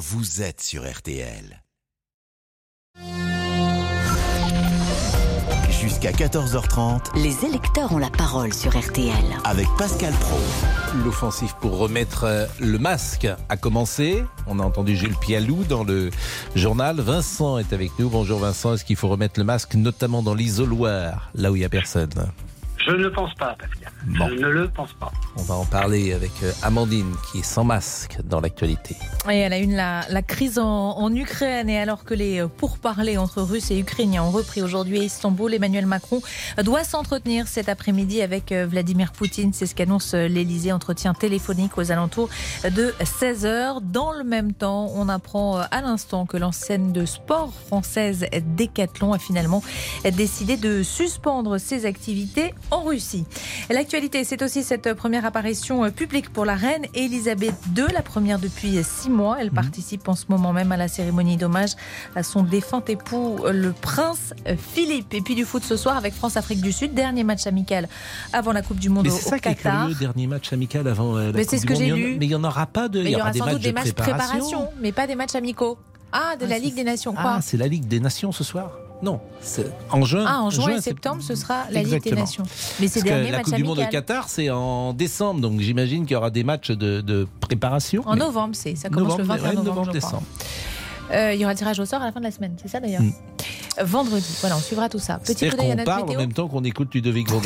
vous êtes sur RTL. Jusqu'à 14h30 Les électeurs ont la parole sur RTL. avec Pascal Pro. L'offensive pour remettre euh, le masque a commencé. On a entendu Gilles Pialou dans le journal. Vincent est avec nous. Bonjour Vincent. Est-ce qu'il faut remettre le masque, notamment dans l'isoloir, là où il n'y a personne? Je ne pense pas, Pascal. Bon. Je ne le pense pas. On va en parler avec euh, Amandine, qui est sans masque dans l'actualité. Et elle a une la, la crise en, en Ukraine et alors que les pourparlers entre Russes et Ukrainiens ont repris aujourd'hui à Istanbul, Emmanuel Macron doit s'entretenir cet après-midi avec euh, Vladimir Poutine. C'est ce qu'annonce euh, l'Elysée. Entretien téléphonique aux alentours de 16h. Dans le même temps, on apprend euh, à l'instant que l'enseigne de sport française Decathlon a finalement décidé de suspendre ses activités en Russie. L'actualité, c'est aussi cette première apparition euh, publique pour la reine Elisabeth II, la première depuis six mois. Elle participe en ce moment même à la cérémonie d'hommage à son défunt époux, euh, le prince euh, Philippe. Et puis du foot ce soir avec France-Afrique du Sud, dernier match amical avant la Coupe du Monde Mais au, c'est au ça Qatar. curieux, dernier match amical avant la Mais Coupe c'est ce du que Monde. en lu. Mais il n'y en aura pas de. Mais il y aura des sans matchs doute des de matchs de préparation. préparation, mais pas des matchs amicaux. Ah, de Ah, la c'est- Ligue des Nations, quoi. Ah, c'est la Ligue des Nations ce soir Non, en juin. Ah, en juin et septembre, ce sera la Ligue des. Nations. Mais Parce que la Coupe du Monde au. Qatar, c'est en décembre, donc j'imagine qu'il y aura des matchs de, de préparation. En mais- novembre, c'est ça commence le 21 ouais, novembre, je crois. Euh, il y aura le tirage au sort à la fin de la semaine, c'est ça d'ailleurs Mm. Vendredi, voilà, on suivra tout ça. Petit coup d'œil à notre parle en même temps qu'on écoute Ludovic Kolk,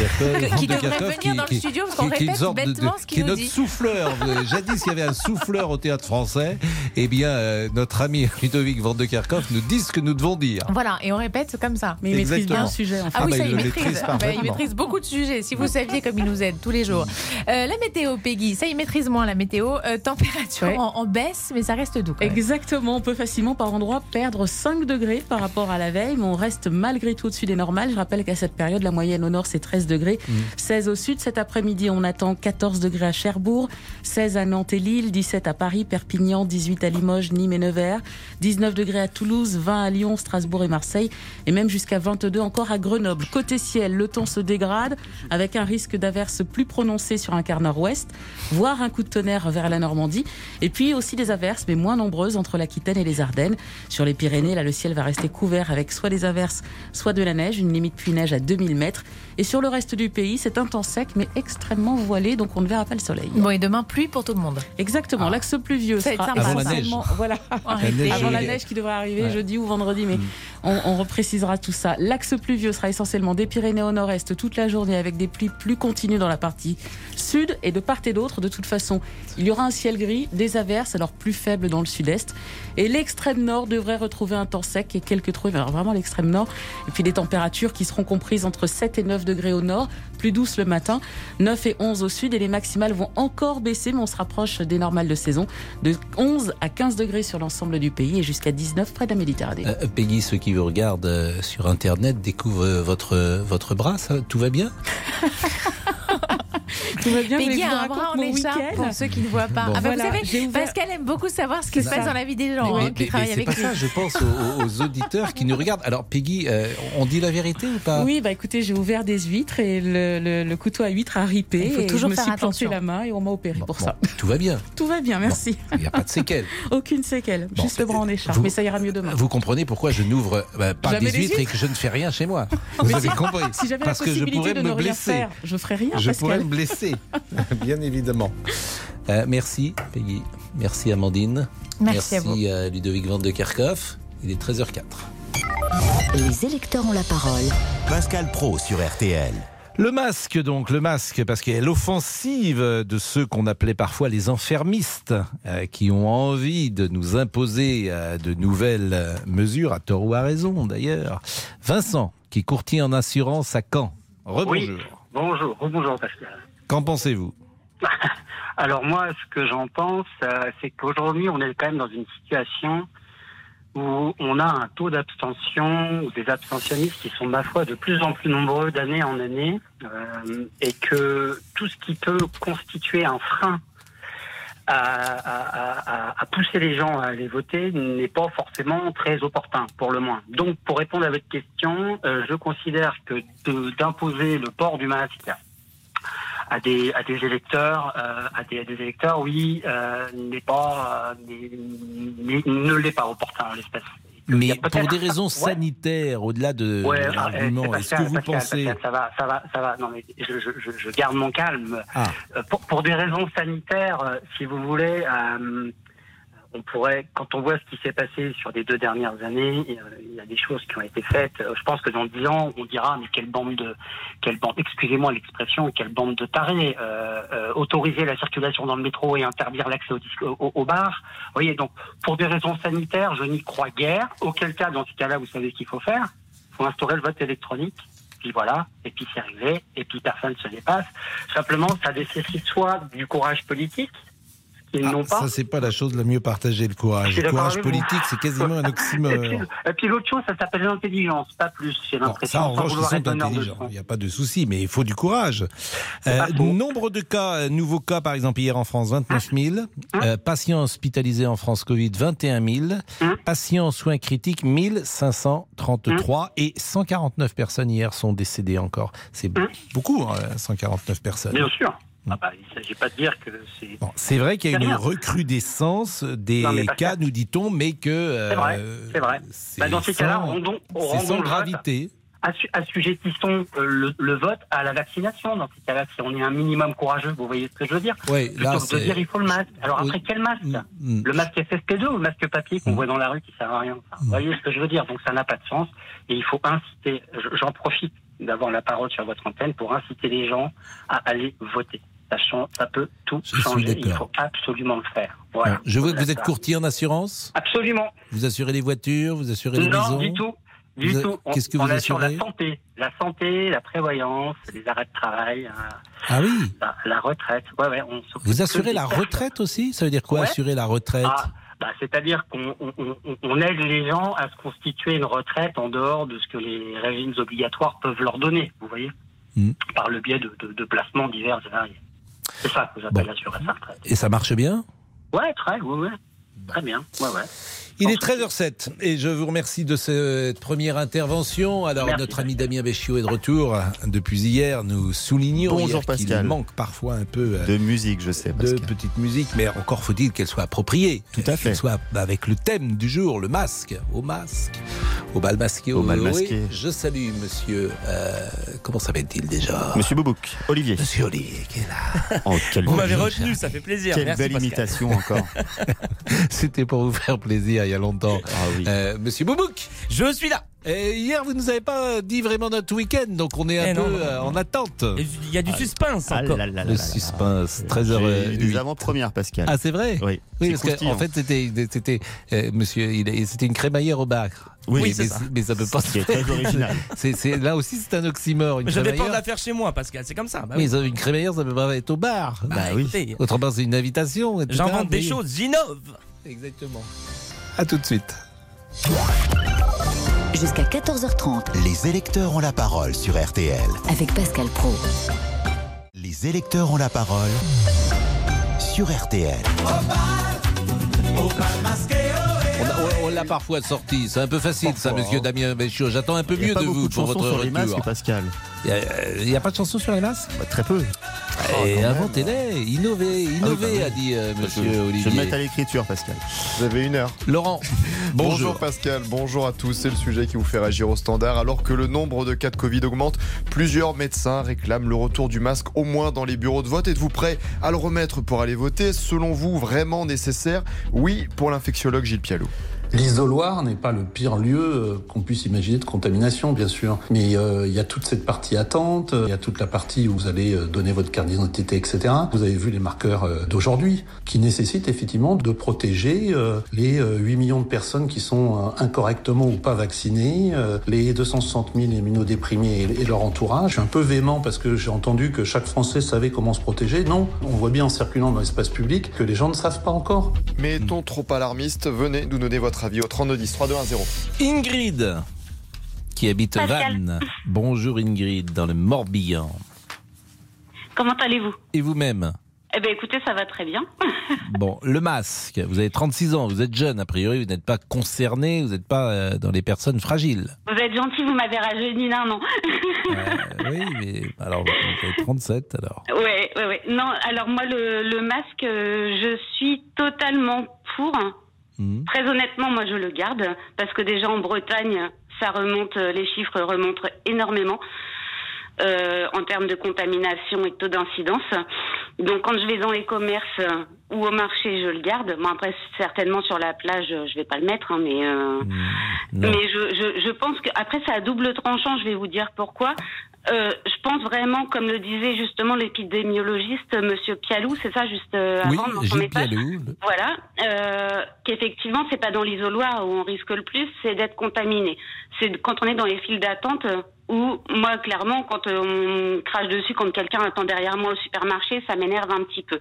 Qui Van der devrait venir dans le studio, parce qu'on qui répète sorte de- bêtement de- ce qui qu'il est nous notre dit. souffleur. Jadis, il y avait un souffleur au théâtre français. Eh bien, euh, notre ami Ludovic Van Kerkhoff nous dit ce que nous devons dire. Voilà, et on répète comme ça. Mais il maîtrise bien le sujet. En fait. Ah oui, bah, ça, il maîtrise. maîtrise Ah bah, il maîtrise beaucoup de sujets. Si vous saviez comme il nous aide tous les jours. Euh, la météo, Peggy, ça, il maîtrise moins la météo. Euh, température Ouais. en, en baisse, mais ça reste doux. Exactement, on peut facilement par endroits perdre 5 degrés par rapport à la veille, mais on reste malgré tout au-dessus des normales. Je rappelle qu'à cette période, la moyenne au nord, c'est 13 degrés, 16 au sud. Cet après-midi, on attend 14 degrés à Cherbourg, 16 à Nantes et Lille, 17 à Paris, Perpignan, 18 à Limoges, Nîmes et Nevers, 19 degrés à Toulouse, 20 à Lyon, Strasbourg et Marseille, et même jusqu'à 22 encore à Grenoble. Côté ciel, le temps se dégrade avec un risque d'averse plus prononcé sur un quart nord-ouest, voire un coup de tonnerre vers la Normandie. Et puis aussi des averses, mais moins nombreuses entre l'Aquitaine et les Ardennes. Sur les Pyrénées, là, le ciel va rester couvert avec soit des averses, soit de la neige, une limite pluie-neige à 2000 mètres. Et sur le reste du pays, c'est un temps sec, mais extrêmement voilé, donc on ne verra pas le soleil. Bon, et demain, pluie pour tout le monde. Exactement, l'axe pluvieux sera Avant la essentiellement- Voilà. Arrêtez. Avant la neige qui devrait arriver Ouais. jeudi ou vendredi, mais on, reprécisera tout ça. L'axe pluvieux sera essentiellement des Pyrénées au nord-est toute la journée avec des pluies plus continues dans la partie sud et de part et d'autre. De toute façon, il y aura un ciel gris, des averses, alors plus faibles dans le sud-est. Et l'extrême nord devrait retrouver un temps sec et quelques trouées, alors vraiment l'extrême nord. Et puis des températures qui seront comprises entre 7 et 9 degrés au nord, plus douces le matin, 9 et 11 au sud. Et les maximales vont encore baisser, mais on se rapproche des normales de saison, de 11 à 15 degrés sur l'ensemble du pays et jusqu'à 19 près de la Méditerranée. Euh, Peggy, ceux qui vous regardent euh, sur Internet découvrent votre, votre bras. ça- tout va bien? Tout va bien, Peggy a un bras en écharpe pour ceux qui ne voient pas. Bon. Ah bah, Voilà, vous savez, ouvert- Pascal aime beaucoup savoir ce qui se passe dans la vie des gens Mais- hein, mais- qui mais avec pas lui. ça, je pense aux, aux auditeurs qui nous regardent. Alors, Peggy, euh, on dit la vérité ou pas? Oui, bah écoutez, j'ai ouvert des huîtres et le, le- le couteau à huîtres a ripé. Il faut et toujours je me faire suis planté la main et on m'a opéré Bon, pour bon, ça. Tout va bien. Tout va bien, merci. Il n'y a pas de séquelles. Aucune séquelle, juste le bras en écharpe, mais ça ira mieux demain. Vous comprenez pourquoi je n'ouvre bah, pas des huîtres et que je ne fais rien chez moi. Vous Mais avez si- compris Si j'avais la Parce que je possibilité pourrais de me ne rien blesser. faire, je ferais rien, Je pourrais Pascal. me blesser, bien évidemment. Euh, merci, Peggy. Merci, Amandine. Merci à vous. euh, Ludovic Van de Kerkhoff. Il est 13h04. Les électeurs ont la parole. Pascal Pro sur RTL. Le masque, donc, le masque, parce qu'il y a l'offensive de ceux qu'on appelait parfois les enfermistes, euh, qui ont envie de nous imposer euh, de nouvelles mesures, à tort ou à raison d'ailleurs. Vincent, qui est courtier en assurance à Caen. Rebonjour. Oui. Bonjour, bonjour Pascal. Qu'en pensez-vous Alors moi, ce que j'en pense, euh, c'est qu'aujourd'hui, on est quand même dans une situation où on a un taux d'abstention ou des abstentionnistes qui sont, ma foi, de plus en plus nombreux d'année en année, euh, et que tout ce qui peut constituer un frein à, pousser les gens à aller voter n'est pas forcément très opportun, pour le moins. Donc, pour répondre à votre question, euh, je considère que d'imposer le port du masque à des à des électeurs, euh, à, des, à des électeurs, oui, euh, n'est pas euh, n'est- n'est- ne l'est pas opportun en l'espèce. Mais pour des raisons Ouais. sanitaires, au-delà de Ouais, l'argument, euh, est-ce que vous Pascal, pensez... Pascal, ça va, ça va, ça va. Non, mais je, je, je, je garde mon calme. Ah. Euh, Pour, pour des raisons sanitaires, euh, si vous voulez, euh, on pourrait, quand on voit ce qui s'est passé sur les deux dernières années, il y a des choses qui ont été faites. Euh, Je pense que dans dix ans, on dira mais quelle bande de, quelle bande, excusez-moi l'expression, quelle bande de tarés. Euh, euh, autoriser la circulation dans le métro et interdire l'accès au, au, au bar. Vous voyez, donc pour des raisons sanitaires, je n'y crois guère. Auquel cas, dans ce cas-là, vous savez ce qu'il faut faire Il faut instaurer le vote électronique puis voilà, et puis c'est réglé, et puis personne ne se dépasse. Simplement, ça nécessite soit du courage politique, qu'ils Ah, n'ont pas. ça, c'est pas la chose la mieux partagée, le courage. Le courage politique, c'est quasiment un oxymore. et puis l'autre chose, ça s'appelle l'intelligence, pas plus, j'ai Bon, l'impression. ça, en revanche, ils sont intelligents. Il n'y a pas de souci, mais il faut du courage. Euh, nombre de cas, euh, nouveaux cas, par exemple, hier en France, 29 000. Hein Euh, patients hospitalisés en France Covid, 21 000. Hein Patients en soins critiques, 1533. Et 149 personnes hier sont décédées encore. C'est Hein beaucoup, hein, 149 personnes. Bien sûr. Ah bah, il ne s'agit pas de dire que c'est. Bon, c'est vrai qu'il y a une rien. recrudescence des Non, cas, nous dit-on, mais que. euh, C'est vrai, c'est vrai. c'est Bah, dans ces cas-là, rendons sans gravité. Assu- assujettissons euh, le, le vote à la vaccination. Dans ces cas-là, si on est un minimum courageux, vous voyez ce que je veux dire Oui, là, de dire il faut le masque. Alors après, quel masque Mm, mm. Le masque FFP2 ou le masque papier qu'on Mm. voit dans la rue qui sert à rien Enfin, Vous voyez ce que je veux dire Donc ça n'a pas de sens. Et il faut inciter, je- j'en profite d'avoir la parole sur votre antenne pour inciter les gens à aller voter. Ça, chan- ça peut tout Je changer. Il faut absolument le faire. Voilà. Je vois que vous êtes courtier en assurance. Absolument. Vous assurez les voitures, vous assurez les Non, maisons. du tout. Du Vous tout. Qu'est-ce que on vous assure la assurez santé. La santé, la prévoyance, les arrêts de travail, euh, Ah oui. la, la retraite. Ouais, ouais, on Vous assurez la personnes. retraite aussi Ça veut dire quoi Ouais. assurer la retraite Ah, bah, C'est-à-dire qu'on on, on- on aide les gens à se constituer une retraite en dehors de ce que les régimes obligatoires peuvent leur donner, vous voyez Hmm. Par le biais de, de- de placements divers et variés. C'est ça que j'appelle Bon. assurer sa retraite. Et ça marche bien? Ouais, très, ouais, ouais. Très bien, ouais, ouais. Il est 13h07 et je vous remercie de cette première intervention. Alors Merci. notre ami Damien Béchiot est de retour depuis hier. Nous soulignons Bonjour, qu'il manque parfois un peu euh, De musique, je sais. de Pascal. petite musique, mais encore faut-il qu'elle soit appropriée. Tout à fait. Qu'elle soit avec le thème du jour, le masque, au masque, au bal masqué. Au bal oui. masqué. Je salue monsieur, euh, comment s'appelle-t-il déjà? Monsieur Boubouk, Olivier. Monsieur Olivier qui est là. Oh, Vous m'avez retenu, ça fait plaisir. quelle Merci, belle Pascal. imitation encore. C'était pour vous faire plaisir il y a longtemps. Ah oui. Euh, monsieur Boubouk Je suis là. Et hier, vous nous avez pas dit vraiment notre week-end, donc on est un Eh peu non, non, euh, non. en attente. Il y a du suspense Ah encore. là là là Le là là. suspense, très J'ai heureux. eu des avant-premières, Pascal. Ah, c'est vrai oui, Oui, parce qu'en croustillant. fait, c'était, c'était, euh, monsieur, il est- c'était une crémaillère au bar. Oui, mais, c'est mais, ça. mais ça peut pas se très original. Là aussi, c'est un oxymore. Une Mais J'avais peur de crémaillère. la faire chez moi, Pascal. C'est comme ça. Bah mais oui. une crémaillère, ça peut pas être au bar. Bah, bah oui. Autrement, c'est une invitation. J'invente des Oui. choses, j'innove. Exactement. À tout de suite. Jusqu'à 14h30 Les électeurs ont la parole sur RTL. avec Pascal Pro. Les électeurs ont la parole sur RTL. On, a- on l'a parfois sorti. C'est un peu facile, ça, monsieur hein. Damien Béchiot. J'attends un peu mieux de vous de pour votre sur les retour. masques, Pascal. Il n'y a, pas de chanson sur les masques Bah, très peu. Et quand même. inventez-les, innovez, innovez, bah oui. a dit euh, monsieur Je vais Olivier. me mettre à l'écriture, Pascal. Vous avez une heure. Laurent, Bonjour. bonjour. Pascal, bonjour à tous. C'est le sujet qui vous fait réagir au standard. Alors que le nombre de cas de Covid augmente, plusieurs médecins réclament le retour du masque au moins dans les bureaux de vote. Êtes-vous prêt à le remettre pour aller voter? Selon vous, vraiment nécessaire? Oui, pour l'infectiologue Gilles Pialou. L'isoloir n'est pas le pire lieu euh, qu'on puisse imaginer de contamination, bien sûr. Mais euh, il y a toute cette partie attente, il y a toute la partie où vous allez euh, donner votre carte d'identité, etc. Vous avez vu les marqueurs euh, d'aujourd'hui, qui nécessitent effectivement de protéger euh, les euh, 8 millions de personnes qui sont euh, incorrectement ou pas vaccinées, euh, les 260 000 immunodéprimés et, leur entourage. Je suis un peu véhément parce que j'ai entendu que chaque Français savait comment se protéger. Non, on voit bien en circulant dans l'espace public que les gens ne savent pas encore. Mais est-on trop alarmiste Venez nous donner votre avis au 3210 3210. Ingrid, qui habite Pascal. Vannes. Bonjour Ingrid, dans le Morbihan. Comment allez-vous? Et vous-même? Eh ben écoutez, ça va très bien. Bon, le masque, vous avez 36 ans, vous êtes jeune, a priori, vous n'êtes pas concerné, vous n'êtes pas euh, dans les personnes fragiles. Vous êtes gentil, vous m'avez rajeuni d'un an. Euh, oui, mais alors, vous avez 37 alors. Ouais, ouais, ouais. Non, alors moi, le, le masque, euh, je suis totalement pour. Mhm. Très honnêtement, moi, je le garde parce que déjà en Bretagne, ça remonte, les chiffres remontent énormément. Euh, en termes de contamination et de taux d'incidence. Donc quand je vais dans les commerces euh, ou au marché, je le garde. Bon après certainement sur la plage, euh, je vais pas le mettre, hein, mais euh, mais je, je, je pense que après c'est à double tranchant. Je vais vous dire pourquoi. Euh, je pense vraiment, comme le disait justement l'épidémiologiste Monsieur Pialou, c'est ça juste euh, Oui, avant dans son message. Pialou. Voilà, euh, qu'effectivement, c'est pas dans l'isoloir où on risque le plus, c'est d'être contaminé. C'est quand on est dans les files d'attente où, moi, clairement, quand euh, on crache dessus, quand quelqu'un attend derrière moi au supermarché, ça m'énerve un petit peu.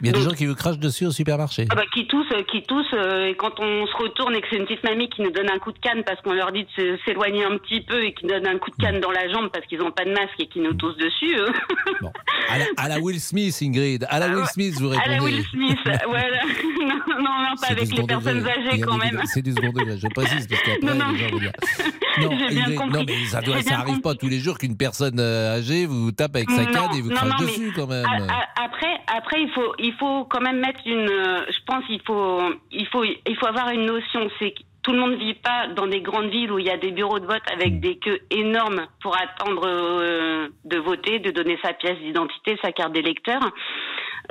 Il y a des gens qui vous crachent dessus au supermarché. Ah bah, qui toussent, euh, qui toussent, euh, et quand on se retourne et que c'est une petite mamie qui nous donne un coup de canne parce qu'on leur dit de s'éloigner un petit peu et qui donne un coup de canne dans la jambe parce qu'ils n'ont pas de masque et qui nous toussent dessus. euh. Bon. À, la, à la Will Smith, Ingrid. À la Will Smith, vous À répondez. la Will Smith, voilà. non, non, non, pas avec les personnes degré. âgées quand même. C'est du second degré, je précise, parce qu'après, Non, non. les gens vont dire. Non, J'ai bien Ingrid, compris. non, mais ça, doit, J'ai ça bien arrive pas tous les jours qu'une personne euh, âgée vous tape avec sa Non, canne et vous non, crache non, dessus quand même. a- a- Après, après, il faut, il faut quand même mettre une. euh, Je pense, il faut, il faut, il faut avoir une notion. C'est tout le monde ne vit pas dans des grandes villes où il y a des bureaux de vote avec des queues énormes pour attendre euh, de voter, de donner sa pièce d'identité, sa carte d'électeur.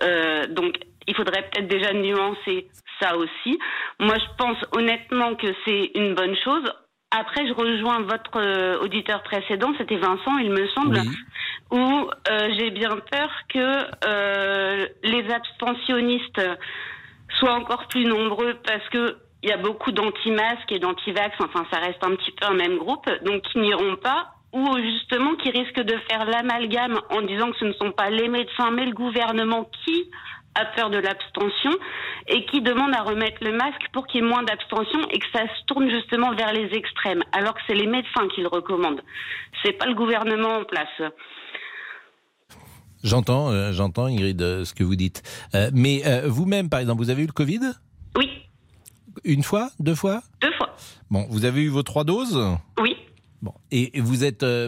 Euh, donc, il faudrait peut-être déjà nuancer ça aussi. Moi, je pense honnêtement que c'est une bonne chose. Après, je rejoins votre euh, auditeur précédent, c'était Vincent, il me semble, où euh, j'ai bien peur que euh, les abstentionnistes soient encore plus nombreux parce que il y a beaucoup d'anti-masques et d'anti-vax, enfin ça reste un petit peu un même groupe, donc qui n'iront pas ou justement qui risquent de faire l'amalgame en disant que ce ne sont pas les médecins mais le gouvernement qui a peur de l'abstention et qui demande à remettre le masque pour qu'il y ait moins d'abstention et que ça se tourne justement vers les extrêmes, alors que c'est les médecins qui le recommandent. C'est pas le gouvernement en place. J'entends, euh, j'entends Ingrid euh, ce que vous dites. Euh, mais vous-même, par exemple, vous avez eu le Covid? Oui. Une fois? Deux fois? Deux fois. Bon, vous avez eu vos trois doses? Oui. Bon, et et vous êtes euh,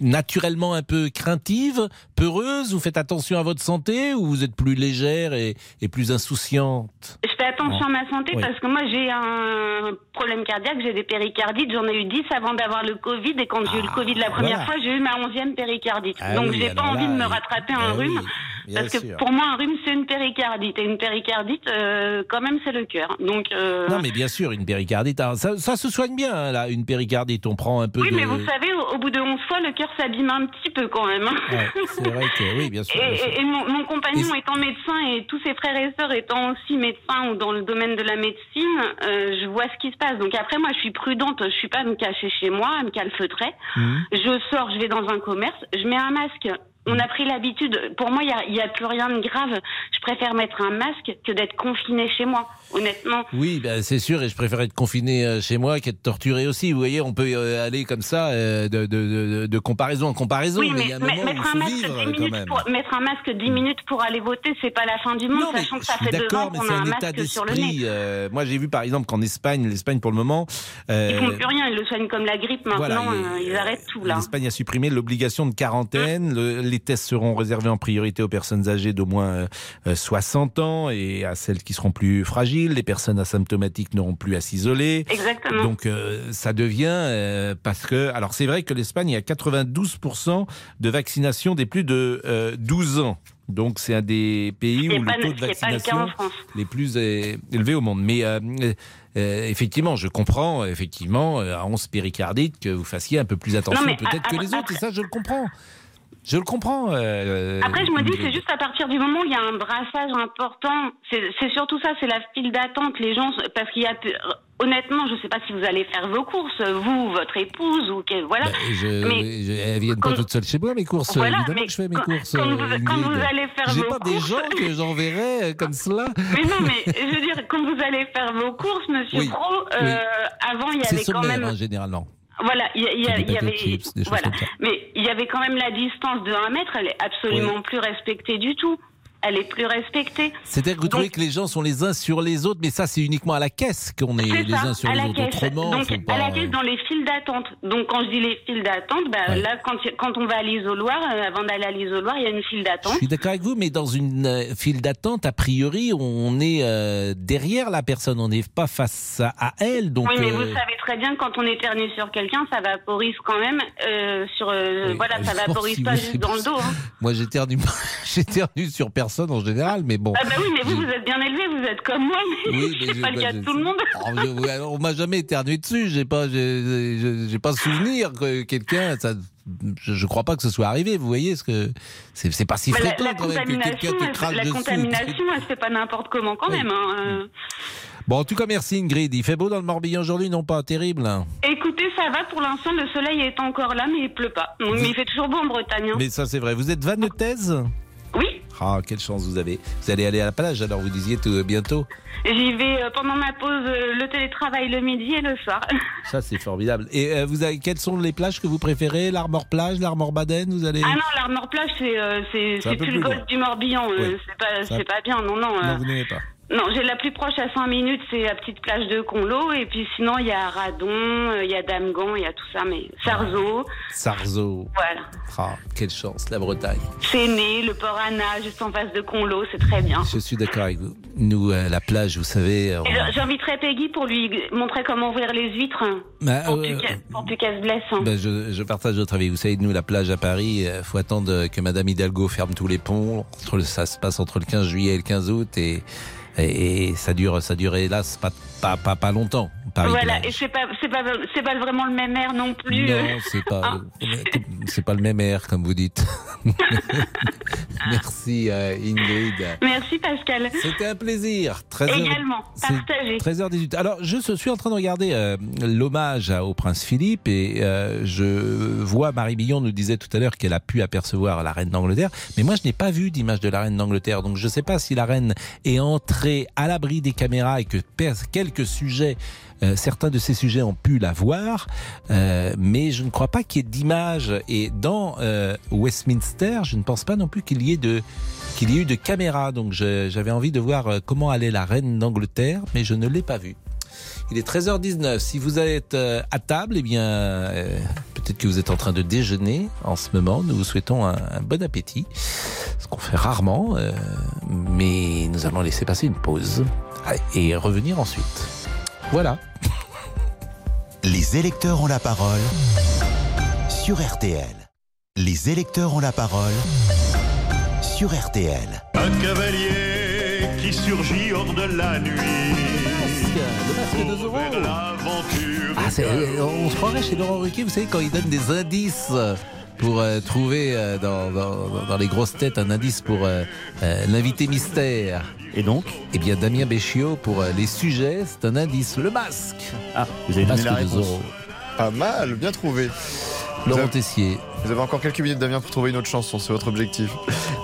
naturellement un peu craintive, peureuse, vous faites attention à votre santé ou vous êtes plus légère et, et plus insouciante? Je fais attention Bon. à ma santé Oui. parce que moi j'ai un problème cardiaque, j'ai des péricardites, j'en ai eu 10 avant d'avoir le Covid et quand j'ai eu le Covid la première voilà. fois, j'ai eu ma 11e péricardite. Ah Donc oui, j'ai pas envie là, de me rattraper eh un oui, rhume bien parce que sûr. pour moi un rhume c'est une péricardite et une péricardite euh, quand même c'est le cœur. Donc euh, Non, mais bien sûr, une péricardite, alors, ça, ça se soigne bien, hein, là, une péricardite. On prend un peu oui, de. mais vous savez, au, au bout de 11 fois, le cœur s'abîme un petit peu quand même. hein. Ouais, c'est vrai que, oui, bien sûr. bien Et, sûr. et- et mon, mon compagnon Et- étant médecin et tous ses frères et sœurs étant aussi médecins ou dans le domaine de la médecine, euh, je vois ce qui se passe. Donc après, moi, je suis prudente. Je suis pas à me cacher chez moi, à me calfeutrer. Mhm. Je sors, je vais dans un commerce, je mets un masque. On a pris l'habitude. Pour moi, il y a, plus rien de grave. Je préfère mettre un masque que d'être confiné chez moi, honnêtement. Oui, ben, c'est sûr, et je préfère être confiné euh, chez moi qu'être torturé aussi. Vous voyez, on peut euh, aller comme ça euh, de, de, de, de comparaison en comparaison, Oui, mais mais, il y a un mais- moment où il mettre, un masque vivre 10 euh, quand minutes même. pour, mettre un masque 10 minutes pour aller voter, c'est pas la fin du monde, Non, sachant que ça fait deux ans d'accord, mais qu'on c'est a un un état masque sur le nez. euh, moi, j'ai vu par exemple qu'en Espagne, l'Espagne pour le moment, euh, Ils font plus rien, ils le soignent comme la grippe maintenant, euh, ils arrêtent tout là. L'Espagne a supprimé l'obligation de quarantaine. Le- les tests seront réservés en priorité aux personnes âgées d'au moins euh, euh, 60 ans et à celles qui seront plus fragiles. Les personnes asymptomatiques n'auront plus à s'isoler. Exactement. Donc euh, ça devient euh, parce que alors c'est vrai que l'Espagne il y a 92% de vaccination des plus de euh, 12 ans. Donc c'est un des pays où pas- le taux de qui est le vaccination les plus é- élevés au monde. Mais euh, euh, effectivement, je comprends effectivement euh, à 11 péricardites que vous fassiez un peu plus attention peut-être que les autres. Et ça, je le comprends. Je le comprends. euh, Après, je me dis, c'est juste à partir du moment où il y a un brassage important, c'est surtout ça, c'est la file d'attente. Les gens, parce qu'il y a, honnêtement, je ne sais pas si vous allez faire vos courses, vous, votre épouse, ou que, voilà. Bah, je, mais je- elles viennent pas quand- toutes seules chez moi, mes courses. Voilà, Évidemment mais que je fais mes quand- courses. quand vous- euh, quand vous allez faire vos pas des gens que j'enverrai euh, comme cela. Mais non, mais je veux dire, quand vous allez faire vos courses, monsieur Oui, Pro, euh, avant, il y avait quand même. hein, généralement. Voilà, il y, a- a- avait, voilà, mais il y avait quand même la distance de 1 mètre, elle est absolument plus respectée du tout. Elle est plus respectée. C'est-à-dire que vous trouvez que les gens sont les uns sur les autres, mais ça, c'est uniquement à la caisse qu'on est, les ça, uns sur à les la autres. caisse. Autrement, Donc, pas- à la caisse, dans les files d'attente. Donc, quand je dis les files d'attente, bah, Ouais. là, quand, on va à l'isoloir, euh, avant d'aller à l'isoloir, il y a une file Je d'attente. suis d'accord avec vous, mais dans une euh, file d'attente, a priori, on est euh, derrière la personne, on n'est pas face à, elle. Donc, oui, mais euh, vous savez très bien, quand on éternue sur quelqu'un, ça vaporise quand même euh, sur. euh, Oui, voilà, ça vaporise pas juste dans le dos. hein. moi, j'éternue sur personne en général, mais bon. Ah bah oui, mais vous, vous êtes bien élevé, vous êtes comme moi, mais Oui, mais je- pas le bah, cas je- de tout le monde. Oh, je- ouais, on m'a jamais éternué dessus. J'ai pas, j'ai, pas souvenir que quelqu'un, ça, je, crois pas que ce soit arrivé. Vous voyez ce que c'est, pas si la, fréquent la quand même que contamination, quelqu'un te crache la dessus. contamination, elle se fait pas n'importe comment quand Oui. même. hein, euh. Bon, en tout cas, merci Ingrid. Il fait beau dans le Morbihan aujourd'hui, non pas terrible. Écoutez, ça va pour l'instant, le soleil est encore là, mais il pleut pas. Mais il fait toujours beau en Bretagne. hein. Mais ça, c'est vrai. Vous êtes vanetaise Oui, Ah, quelle chance vous avez. Vous allez aller à la plage, alors vous disiez tout, bientôt. j'y vais euh, pendant ma pause, euh, le télétravail le midi et le soir. Ça, c'est formidable. Et euh, vous avez, quelles sont les plages que vous préférez? L'Armor Plage, l'Armor Baden Vous allez Ah non, l'Armor Plage, c'est euh, c'est plus le golfe du Morbihan. euh, Oui. C'est pas, Ça- pas bien, non, non. euh, Non, vous n'aimez pas. Non, j'ai la plus proche à 5 minutes, c'est la petite plage de Conlo. Et puis sinon, il y a Radon, euh, il y a Damgan, il y a tout ça, mais Sarzeau, Sarzeau. voilà. Ah, quelle chance, la Bretagne. Séné, le port Anna, juste en face de Conlo, c'est très bien. Je suis d'accord avec vous. Nous, euh, la plage, vous savez. on- je- J'inviterai Peggy pour lui montrer comment ouvrir les huîtres, hein, Bah, pour, euh, plus pour plus qu'elle se blesse. hein. Ben, je, je partage votre avis. Vous savez, nous, la plage à Paris, il faut attendre que Madame Hidalgo ferme tous les ponts. Entre le- ça se passe entre le 15 juillet et le 15 août et, et, ça dure, ça dure hélas pas, pas, pas, pas longtemps. Paris voilà, plage. et c'est pas, c'est pas, c'est pas vraiment le même air non plus. Non, c'est pas, Ah. c'est pas le même air, comme vous dites. Merci, euh, Ingrid. Merci Pascal. C'était un plaisir. 13 Également, partagé. 13h18. Alors, je suis en train de regarder euh, l'hommage au prince Philippe et euh, je vois Marie Billon nous disait tout à l'heure qu'elle a pu apercevoir la reine d'Angleterre, mais moi je n'ai pas vu d'image de la reine d'Angleterre, donc je ne sais pas si la reine est entrée à l'abri des caméras et que quelques sujets euh, certains de ces sujets ont pu la voir, euh, mais je ne crois pas qu'il y ait d'image. Et dans euh, Westminster, je ne pense pas non plus qu'il y ait de qu'il y ait eu de caméras. Donc j'avais envie de voir comment allait la reine d'Angleterre, mais je ne l'ai pas vue. Il est 13h19. Si vous êtes à table, eh bien, peut-être que vous êtes en train de déjeuner en ce moment. Nous vous souhaitons un, bon appétit, ce qu'on fait rarement, mais nous allons laisser passer une pause et revenir ensuite. Voilà. Les électeurs ont la parole sur RTL. Les électeurs ont la parole sur RTL. Un cavalier qui surgit hors de la nuit. Le masque de Zorro. Vers l'aventure. Ah, on se croirait chez Laurent Ruquier, vous savez, quand il donne des indices pour euh, trouver euh, dans, dans- dans les grosses têtes un indice pour euh, euh, l'invité mystère. Et donc Eh bien, Damien Béchiot, pour euh, les sujets, c'est un indice. Le masque. Ah, vous avez donné masque la de réponse. Zorro. Pas mal, bien trouvé. Laurent avez- Tessier. Vous avez encore quelques minutes, Damien, pour trouver une autre chanson, c'est votre objectif.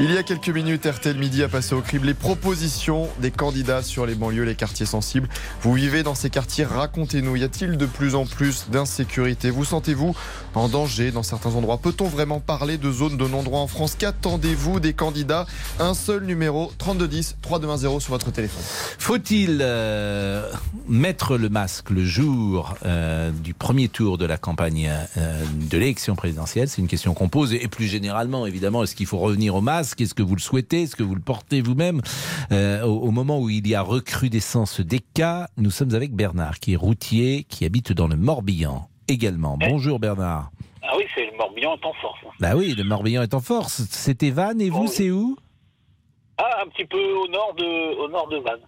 Il y a quelques minutes, RTL Midi a passé au crible les propositions des candidats sur les banlieues, les quartiers sensibles. Vous vivez dans ces quartiers, racontez-nous. Y a-t-il de plus en plus d'insécurité? Vous sentez-vous en danger dans certains endroits? Peut-on vraiment parler de zones de non-droit en France? Qu'attendez-vous des candidats? Un seul numéro, 3210 3210 sur votre téléphone. Faut-il euh, mettre le masque le jour euh, du premier tour de la campagne euh, de l'élection présidentielle? Question qu'on pose. Et plus généralement, évidemment, est-ce qu'il faut revenir au masque? Est-ce que vous le souhaitez? Est-ce que vous le portez vous-même? Euh, au, au moment où il y a recrudescence des cas, nous sommes avec Bernard, qui est routier, qui habite dans le Morbihan également. Bonjour Bernard. Ah oui, c'est le Morbihan est en force. Bah oui, le Morbihan est en force. C'était Vannes et vous, c'est où? Ah, un petit peu au nord de, au nord de Vannes.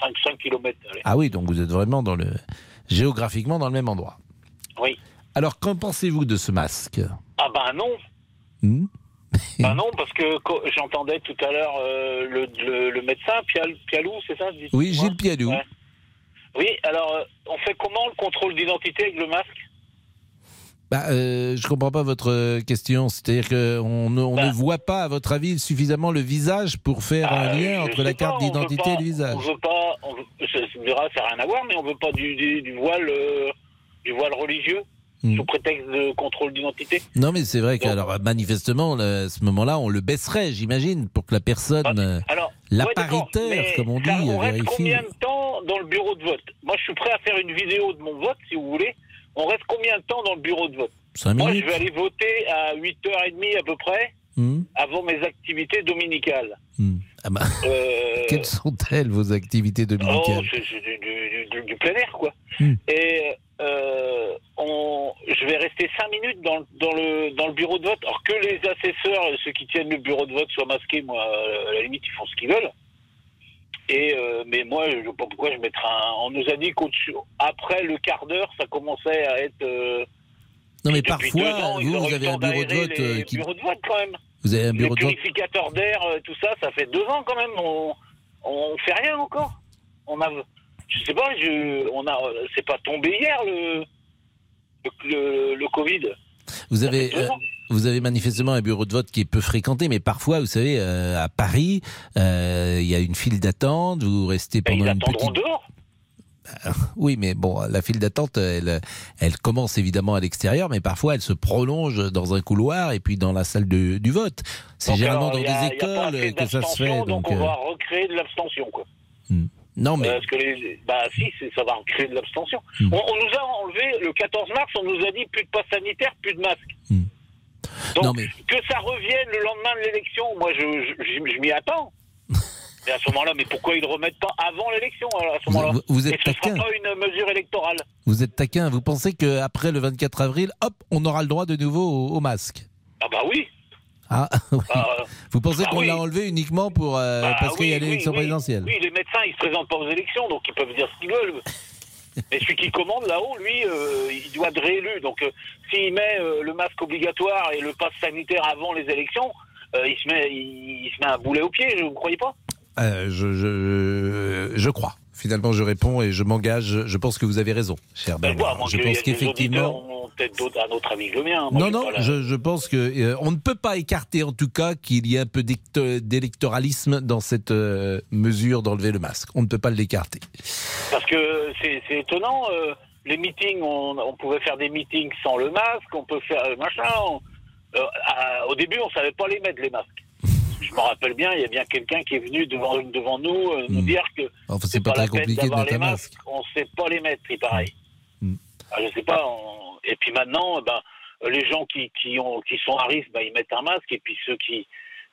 5, 5 km. Allez. Ah oui, donc vous êtes vraiment dans le géographiquement dans le même endroit. Oui. Alors, qu'en pensez-vous de ce masque? Ah ben non. Hmm? Ben non, parce que j'entendais tout à l'heure euh, le, le, le médecin, Pial, Pialou, c'est ça Oui, Gilles Pialou. Ouais. Oui, alors euh, on fait comment le contrôle d'identité avec le masque? Bah, euh, je comprends pas votre question. C'est-à-dire qu'on ne, on Bah. ne voit pas, à votre avis, suffisamment le visage pour faire un lien entre la carte d'identité et le visage. On veut pas, on veut, ça, n'a rien à voir, mais on veut pas du, du, du voile, euh, du voile religieux. Hmm. sous prétexte de contrôle d'identité. Non, mais c'est vrai qu'alors manifestement, à ce moment-là, on le baisserait, j'imagine, pour que la personne, euh, Alors, la ouais, paritaire, comme on dit, on euh, reste vérifie. combien de temps dans le bureau de vote? Moi, je suis prêt à faire une vidéo de mon vote, si vous voulez. On reste combien de temps dans le bureau de vote? Moi, je vais aller voter à 8h30 à peu près, Hmm. avant mes activités dominicales. Ah bah, Euh, Quelles sont-elles, vos activités Oh, dominicales? c'est c'est du, du- plein air, quoi. Et euh, on, je vais rester cinq minutes dans, le- dans, le, dans le bureau de vote. Alors que les assesseurs, ceux qui tiennent le bureau de vote, soient masqués, moi, à la limite, ils font ce qu'ils veulent. Et euh, mais moi, je sais pas pourquoi je mettrais un. On nous a dit qu'après le quart d'heure, ça commençait à être. euh, Non, mais parfois, ans, vous, vous avez un bureau de vote les euh, qui. bureaux de vote quand même. Vous avez un Les bureau de vote. purificateurs d'air, euh, tout ça, ça fait deux ans quand même. On, on fait rien encore. On a, je sais pas, je, on a, c'est pas tombé hier le, le, le, le Covid. Vous avez, euh, vous avez manifestement un bureau de vote qui est peu fréquenté, mais parfois, vous savez, euh, à Paris, euh, il y a une file d'attente, vous restez pendant une petite... dehors Oui, mais bon, la file d'attente, elle, elle commence évidemment à l'extérieur, mais parfois elle se prolonge dans un couloir et puis dans la salle de- du vote. C'est généralement alors, dans a- des écoles que ça se fait. Donc, Donc, on va recréer de l'abstention, quoi. Non, mais Parce que les, bah si, ça va recréer de l'abstention. Hmm. On, on nous a enlevé le 14 mars, on nous a dit plus de passe sanitaire, plus de masque. Donc Hmm. Non, mais- que ça revienne le lendemain de l'élection, moi je, je, je- je m'y attends. Et à ce moment-là, mais pourquoi ils ne remettent pas avant l'élection à ce moment-là vous- vous êtes Et ce taquin. sera pas une mesure électorale. vous êtes taquin. Vous pensez qu'après le 24 avril, hop, on aura le droit de nouveau au, au masque? Ah bah oui. Ah, oui. Ah, Vous pensez bah qu'on oui. l'a enlevé uniquement pour euh, Bah parce qu'il y a l'élection présidentielle Oui, les médecins, ils se présentent pas aux élections, donc ils peuvent dire ce qu'ils veulent. Mais celui qui commande là-haut, lui, euh, il doit être réélu. Donc euh, s'il met euh, le masque obligatoire et le pass sanitaire avant les élections, euh, il, se met, il, il se met un boulet au pied, vous ne croyez pas? Euh, je, je, je crois. Finalement, je réponds et je m'engage. Je pense que vous avez raison, cher Ben, Bernard. je que pense qu'effectivement. peut-être un autre avis que le mien. Moi, Non, non, je, je pense que euh, on ne peut pas écarter en tout cas qu'il y ait un peu d'électo- d'électoralisme dans cette euh, mesure d'enlever le masque. On ne peut pas l'écarter. Parce que c'est étonnant. euh, les meetings, on, on pouvait faire des meetings sans le masque, on peut faire machin. on- à- au début, on savait pas les mettre les masques. Je me rappelle bien, il y a bien quelqu'un qui est venu devant, devant nous euh, nous dire que Hmm. Enfin, c'est pas la très compliqué de d'avoir mettre les masques, on sait pas les mettre, c'est pareil. Hmm. Ah, je sais pas. on- Et puis maintenant, ben, les gens qui, qui, ont, qui sont à risque, ben, ils mettent un masque, et puis ceux qui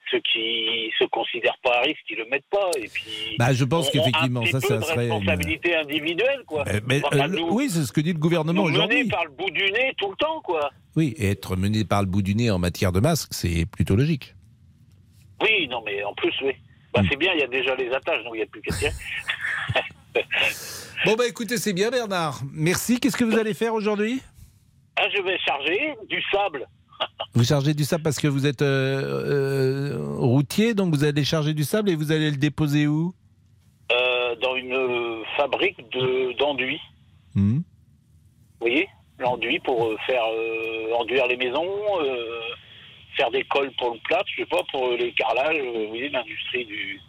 ceux qui se considèrent pas à risque, ils le mettent pas. Et puis, Bah, je pense qu'effectivement, ça, ça de serait une- responsabilité individuelle, quoi. Euh, mais, Enfin, euh, nous- oui, c'est ce que dit le gouvernement aujourd'hui. par le bout du nez tout le temps, quoi. Oui, et être mené par le bout du nez en matière de masque, c'est plutôt logique. Oui, non, mais en plus, oui. Bah, Hmm. C'est bien, il y a déjà les attaches, donc il n'y a plus qu'à tirer. Bon, bah écoutez, c'est bien, Bernard. Merci. Qu'est-ce que vous allez faire aujourd'hui? Ah, je vais charger du sable. Vous chargez du sable parce que vous êtes euh, euh, routier, donc vous allez charger du sable et vous allez le déposer où? Euh, dans une fabrique de- d'enduit. Hmm. Vous voyez? L'enduit pour faire enduire les maisons, faire des cols pour le plâtre, je sais pas, pour les carrelages, euh, vous voyez, l'industrie du.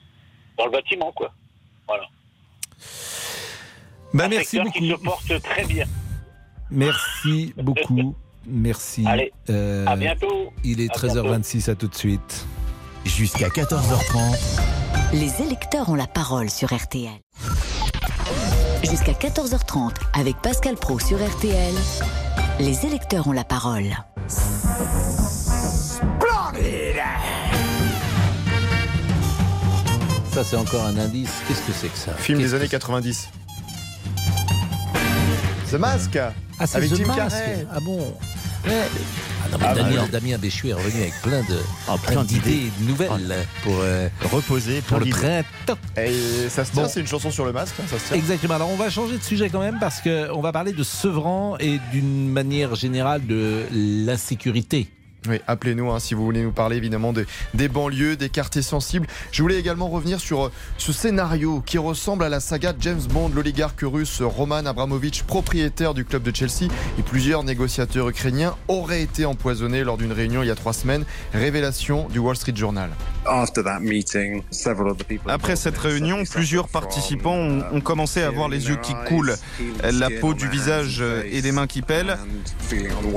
dans le bâtiment, quoi. Voilà. Bah, Un merci qui beaucoup. se porte très bien. Merci beaucoup. Merci. Allez, Euh, à bientôt. Il est À 13h26, à tout de suite. Jusqu'à 14h30. Les électeurs ont la parole sur RTL. Jusqu'à 14h30 avec Pascal Pro sur RTL. Les électeurs ont la parole. Ça, c'est encore un indice. Qu'est-ce que c'est que ça Film des années que 90. The Mask Ah, c'est Avec The Jim Mask. Carrey. Ah bon Ah non, mais Ah, bah, Damien. Damien Béchu est revenu avec plein de Ah, plein d'idées nouvelles pour, euh, Reposer pour le printemps. Et ça se tient, Bon. c'est une chanson sur le masque, hein, ça se tient. Exactement. Alors on va changer de sujet quand même parce que on va parler de Sevran et d'une manière générale de l'insécurité. Oui, appelez-nous hein, si vous voulez nous parler évidemment des, des banlieues, des quartiers sensibles. Je voulais également revenir sur euh, ce scénario qui ressemble à la saga de James Bond, l'oligarque russe Roman Abramovich, propriétaire du club de Chelsea, et plusieurs négociateurs ukrainiens auraient été empoisonnés lors d'une réunion il y a trois semaines. Révélation du Wall Street Journal. Après cette réunion, plusieurs participants ont, ont commencé à avoir les yeux qui coulent, la peau du visage et les mains qui pèlent,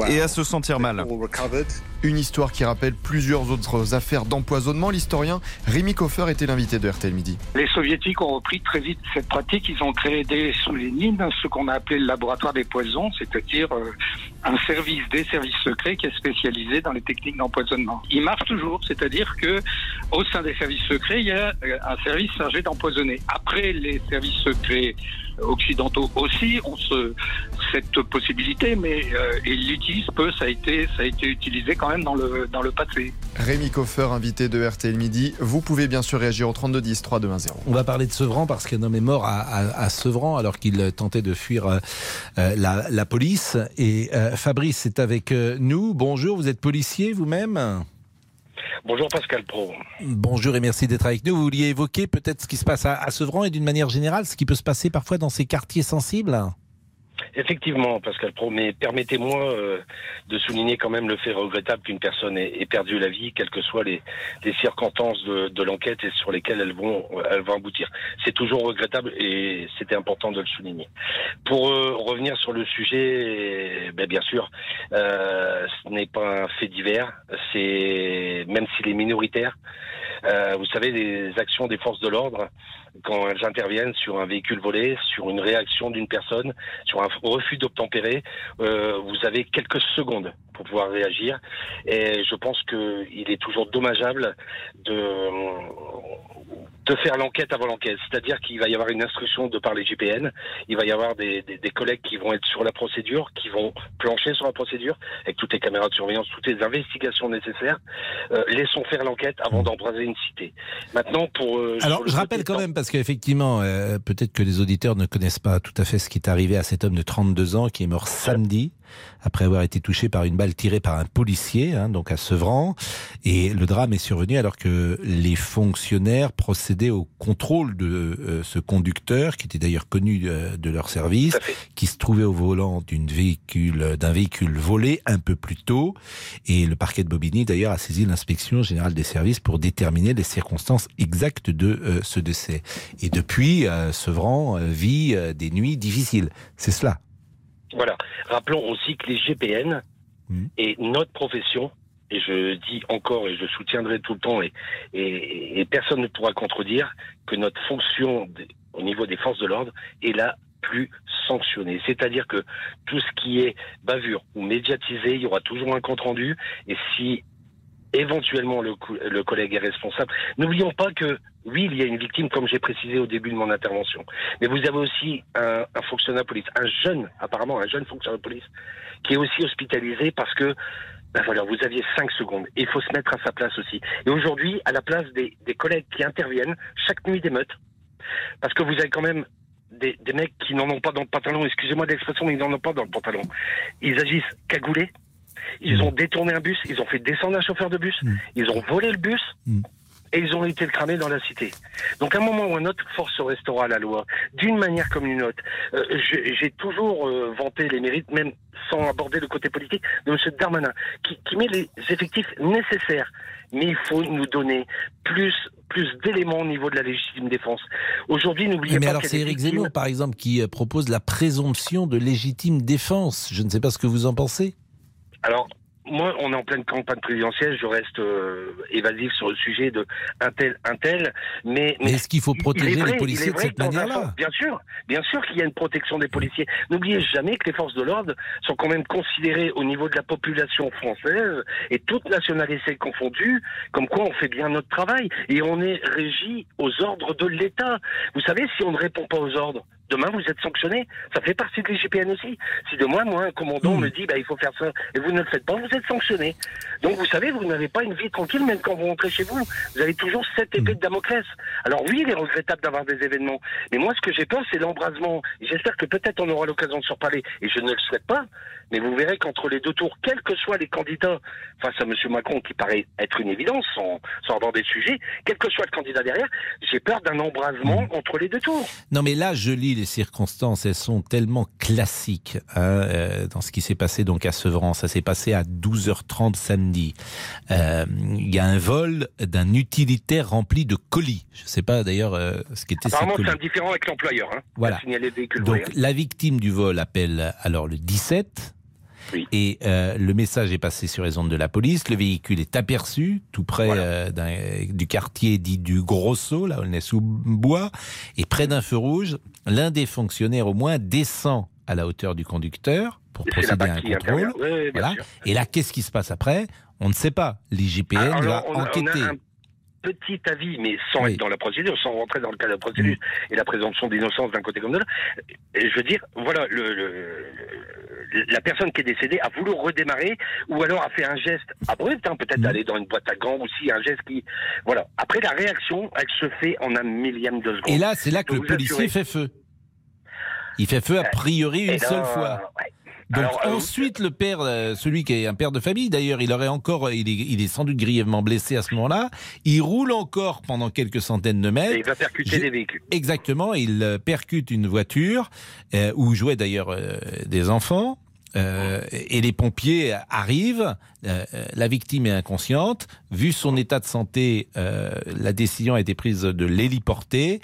et à se sentir mal. Une histoire qui rappelle plusieurs autres affaires d'empoisonnement. L'historien Rémi Koffer était l'invité de RTL Midi. Les soviétiques ont repris très vite cette pratique. Ils ont créé dès sous Lénine ce qu'on a appelé le laboratoire des poisons, c'est-à-dire euh, un service des services secrets qui est spécialisé dans les techniques d'empoisonnement. Il marche toujours, c'est-à-dire que au sein des services secrets, il y a euh, un service chargé d'empoisonner. Après, les services secrets occidentaux aussi ont ce, cette possibilité, mais euh, ils l'utilisent peu. Ça a été, ça a été utilisé quand même dans le, dans le passé. Rémi Koffer, invité de RTL Midi. Vous pouvez bien sûr réagir au 3210 3210. On va parler de Sevran parce qu'un homme est mort à, à, à Sevran alors qu'il tentait de fuir euh, la, la, police. Et euh, Fabrice est avec euh, nous. Bonjour, vous êtes policier vous-même? Bonjour Pascal Pro. Bonjour et merci d'être avec nous. Vous vouliez évoquer peut-être ce qui se passe à, à Sevran et d'une manière générale ce qui peut se passer parfois dans ces quartiers sensibles? Effectivement, Pascal Pro, mais permettez-moi euh, de souligner quand même le fait regrettable qu'une personne ait, perdu la vie, quelles que soient les, les circonstances de, de l'enquête et sur lesquelles elles vont, elles vont aboutir. C'est toujours regrettable et c'était important de le souligner. Pour euh, revenir sur le sujet, ben, bien sûr, euh, ce n'est pas un fait divers, c'est même s'il est minoritaire. Euh, vous savez, les actions des forces de l'ordre, quand elles interviennent sur un véhicule volé, sur une réaction d'une personne, sur un refus d'obtempérer, euh, vous avez quelques secondes pour pouvoir réagir. Et je pense qu'il est toujours dommageable de de faire l'enquête avant l'enquête. C'est-à-dire qu'il va y avoir une instruction de par les GPN, il va y avoir des, des, des, collègues qui vont être sur la procédure, qui vont plancher sur la procédure, avec toutes les caméras de surveillance, toutes les investigations nécessaires. Euh, laissons faire l'enquête avant d'embraser une cité. Maintenant, pour... Euh, Alors, je rappelle quand même, parce qu'effectivement, euh, peut-être que les auditeurs ne connaissent pas tout à fait ce qui est arrivé à cet homme de 32 ans qui est mort samedi après avoir été touché par une balle tirée par un policier, hein, donc à Sevran. Et le drame est survenu alors que les fonctionnaires procédaient au contrôle de euh, ce conducteur, qui était d'ailleurs connu euh, de leur service, qui se trouvait au volant d'une véhicule, d'un véhicule volé un peu plus tôt. Et le parquet de Bobigny, d'ailleurs, a saisi l'inspection générale des services pour déterminer les circonstances exactes de euh, ce décès. Et depuis, Sevran vit des nuits difficiles. C'est cela. Voilà. Rappelons aussi que les GPN mmh. et notre profession, et je dis encore et je soutiendrai tout le temps, et, et, et personne ne pourra contredire que notre fonction de, au niveau des forces de l'ordre est la plus sanctionnée. C'est-à-dire que tout ce qui est bavure ou médiatisé, il y aura toujours un compte rendu, et si éventuellement le, collègue est responsable. N'oublions pas que oui, il y a une victime, comme j'ai précisé au début de mon intervention. Mais vous avez aussi un, fonctionnaire de police, un jeune, apparemment un jeune fonctionnaire de police, qui est aussi hospitalisé parce que, ben voilà, vous aviez cinq secondes. Et il faut se mettre à sa place aussi. Et aujourd'hui, à la place des, collègues qui interviennent chaque nuit d'émeute, parce que vous avez quand même des, des mecs qui n'en ont pas dans le pantalon, excusez-moi l'expression, mais ils n'en ont pas dans le pantalon. Ils agissent cagoulés, ils mmh. ont détourné un bus, ils ont fait descendre un chauffeur de bus, mmh. ils ont volé le bus. Mmh et ils ont été cramés dans la cité. Donc à un moment ou un autre, force se restera à la loi, d'une manière comme une autre. Euh, J'ai toujours euh, vanté les mérites, même sans aborder le côté politique, de M. Darmanin, qui, qui met les effectifs nécessaires. Mais il faut nous donner plus plus d'éléments au niveau de la légitime défense. Aujourd'hui, n'oubliez pas. Mais alors, c'est Éric Zemmour, par exemple, qui euh, propose la présomption de légitime défense. Je ne sais pas ce que vous en pensez. Alors, moi, on est en pleine campagne présidentielle, je reste euh, évasif sur le sujet de un tel, un tel, mais... Mais, est-ce qu'il faut protéger vrai, les policiers de cette manière-là Bien sûr, bien sûr qu'il y a une protection des policiers. N'oubliez jamais que les forces de l'ordre sont quand même considérées au niveau de la population française, et toutes nationalités confondues, comme quoi on fait bien notre travail, et on est régi aux ordres de l'État. Vous savez, si on ne répond pas aux ordres, demain vous êtes sanctionné. Ça fait partie de l'IGPN aussi. Si demain, moi, un commandant mmh. me dit, bah, il faut faire ça, et vous ne le faites pas, vous êtes sanctionné. Donc vous savez, vous n'avez pas une vie tranquille, même quand vous rentrez chez vous. Vous avez toujours cette épée de Damoclès. Alors oui, il est regrettable d'avoir des événements. Mais moi, ce que j'ai peur, c'est l'embrasement. J'espère que peut-être on aura l'occasion de se reparler. Et je ne le souhaite pas. Mais vous verrez qu'entre les deux tours, quels que soient les candidats, face à M. Macron, qui paraît être une évidence, sans, sans avoir des sujets, quel que soit le candidat derrière, j'ai peur d'un embrasement mmh. entre les deux tours. Non, mais là, je lis les circonstances, elles sont tellement classiques hein, euh, dans ce qui s'est passé donc à Sevran. Ça s'est passé à 12h30 samedi. Euh, Il y a un vol d'un utilitaire rempli de colis. Je ne sais pas d'ailleurs euh, ce qu'était ces Apparemment, c'est indifférent avec l'employeur. Hein, Voilà. Le Donc la victime du vol appelle alors le 17. Et euh, le message est passé sur les ondes de la police. Le véhicule est aperçu tout près euh, du quartier dit du Grosso, là où on est sous bois, et près d'un feu rouge. L'un des fonctionnaires au moins descend à la hauteur du conducteur pour Et procéder à un contrôle. Voilà. Et là, qu'est-ce qui se passe après? On ne sait pas. L'IGPN va on on enquêter. Petit avis, mais sans Oui. être dans la procédure, sans rentrer dans le cas de la procédure Mm. et la présomption d'innocence d'un côté comme de l'autre. Je veux dire, voilà, le, le- le- la personne qui est décédée a voulu redémarrer ou alors a fait un geste abrupt, hein, peut-être d'aller dans une boîte à gants aussi, un geste qui... Voilà. Après, la réaction, elle se fait en un millième de seconde. Et là, c'est là que le policier fait feu. Il fait feu a priori Et une là, seule fois. Donc Alors, euh, ensuite, le père, euh, celui qui est un père de famille, d'ailleurs, il aurait encore, il est, il est sans doute grièvement blessé à ce moment-là. Il roule encore pendant quelques centaines de mètres. Et il va percuter des véhicules. Exactement, il euh, percute une voiture euh, où jouaient d'ailleurs euh, des enfants. Euh, et les pompiers arrivent, euh, la victime est inconsciente. Vu son état de santé, euh, la décision a été prise de l'héliporter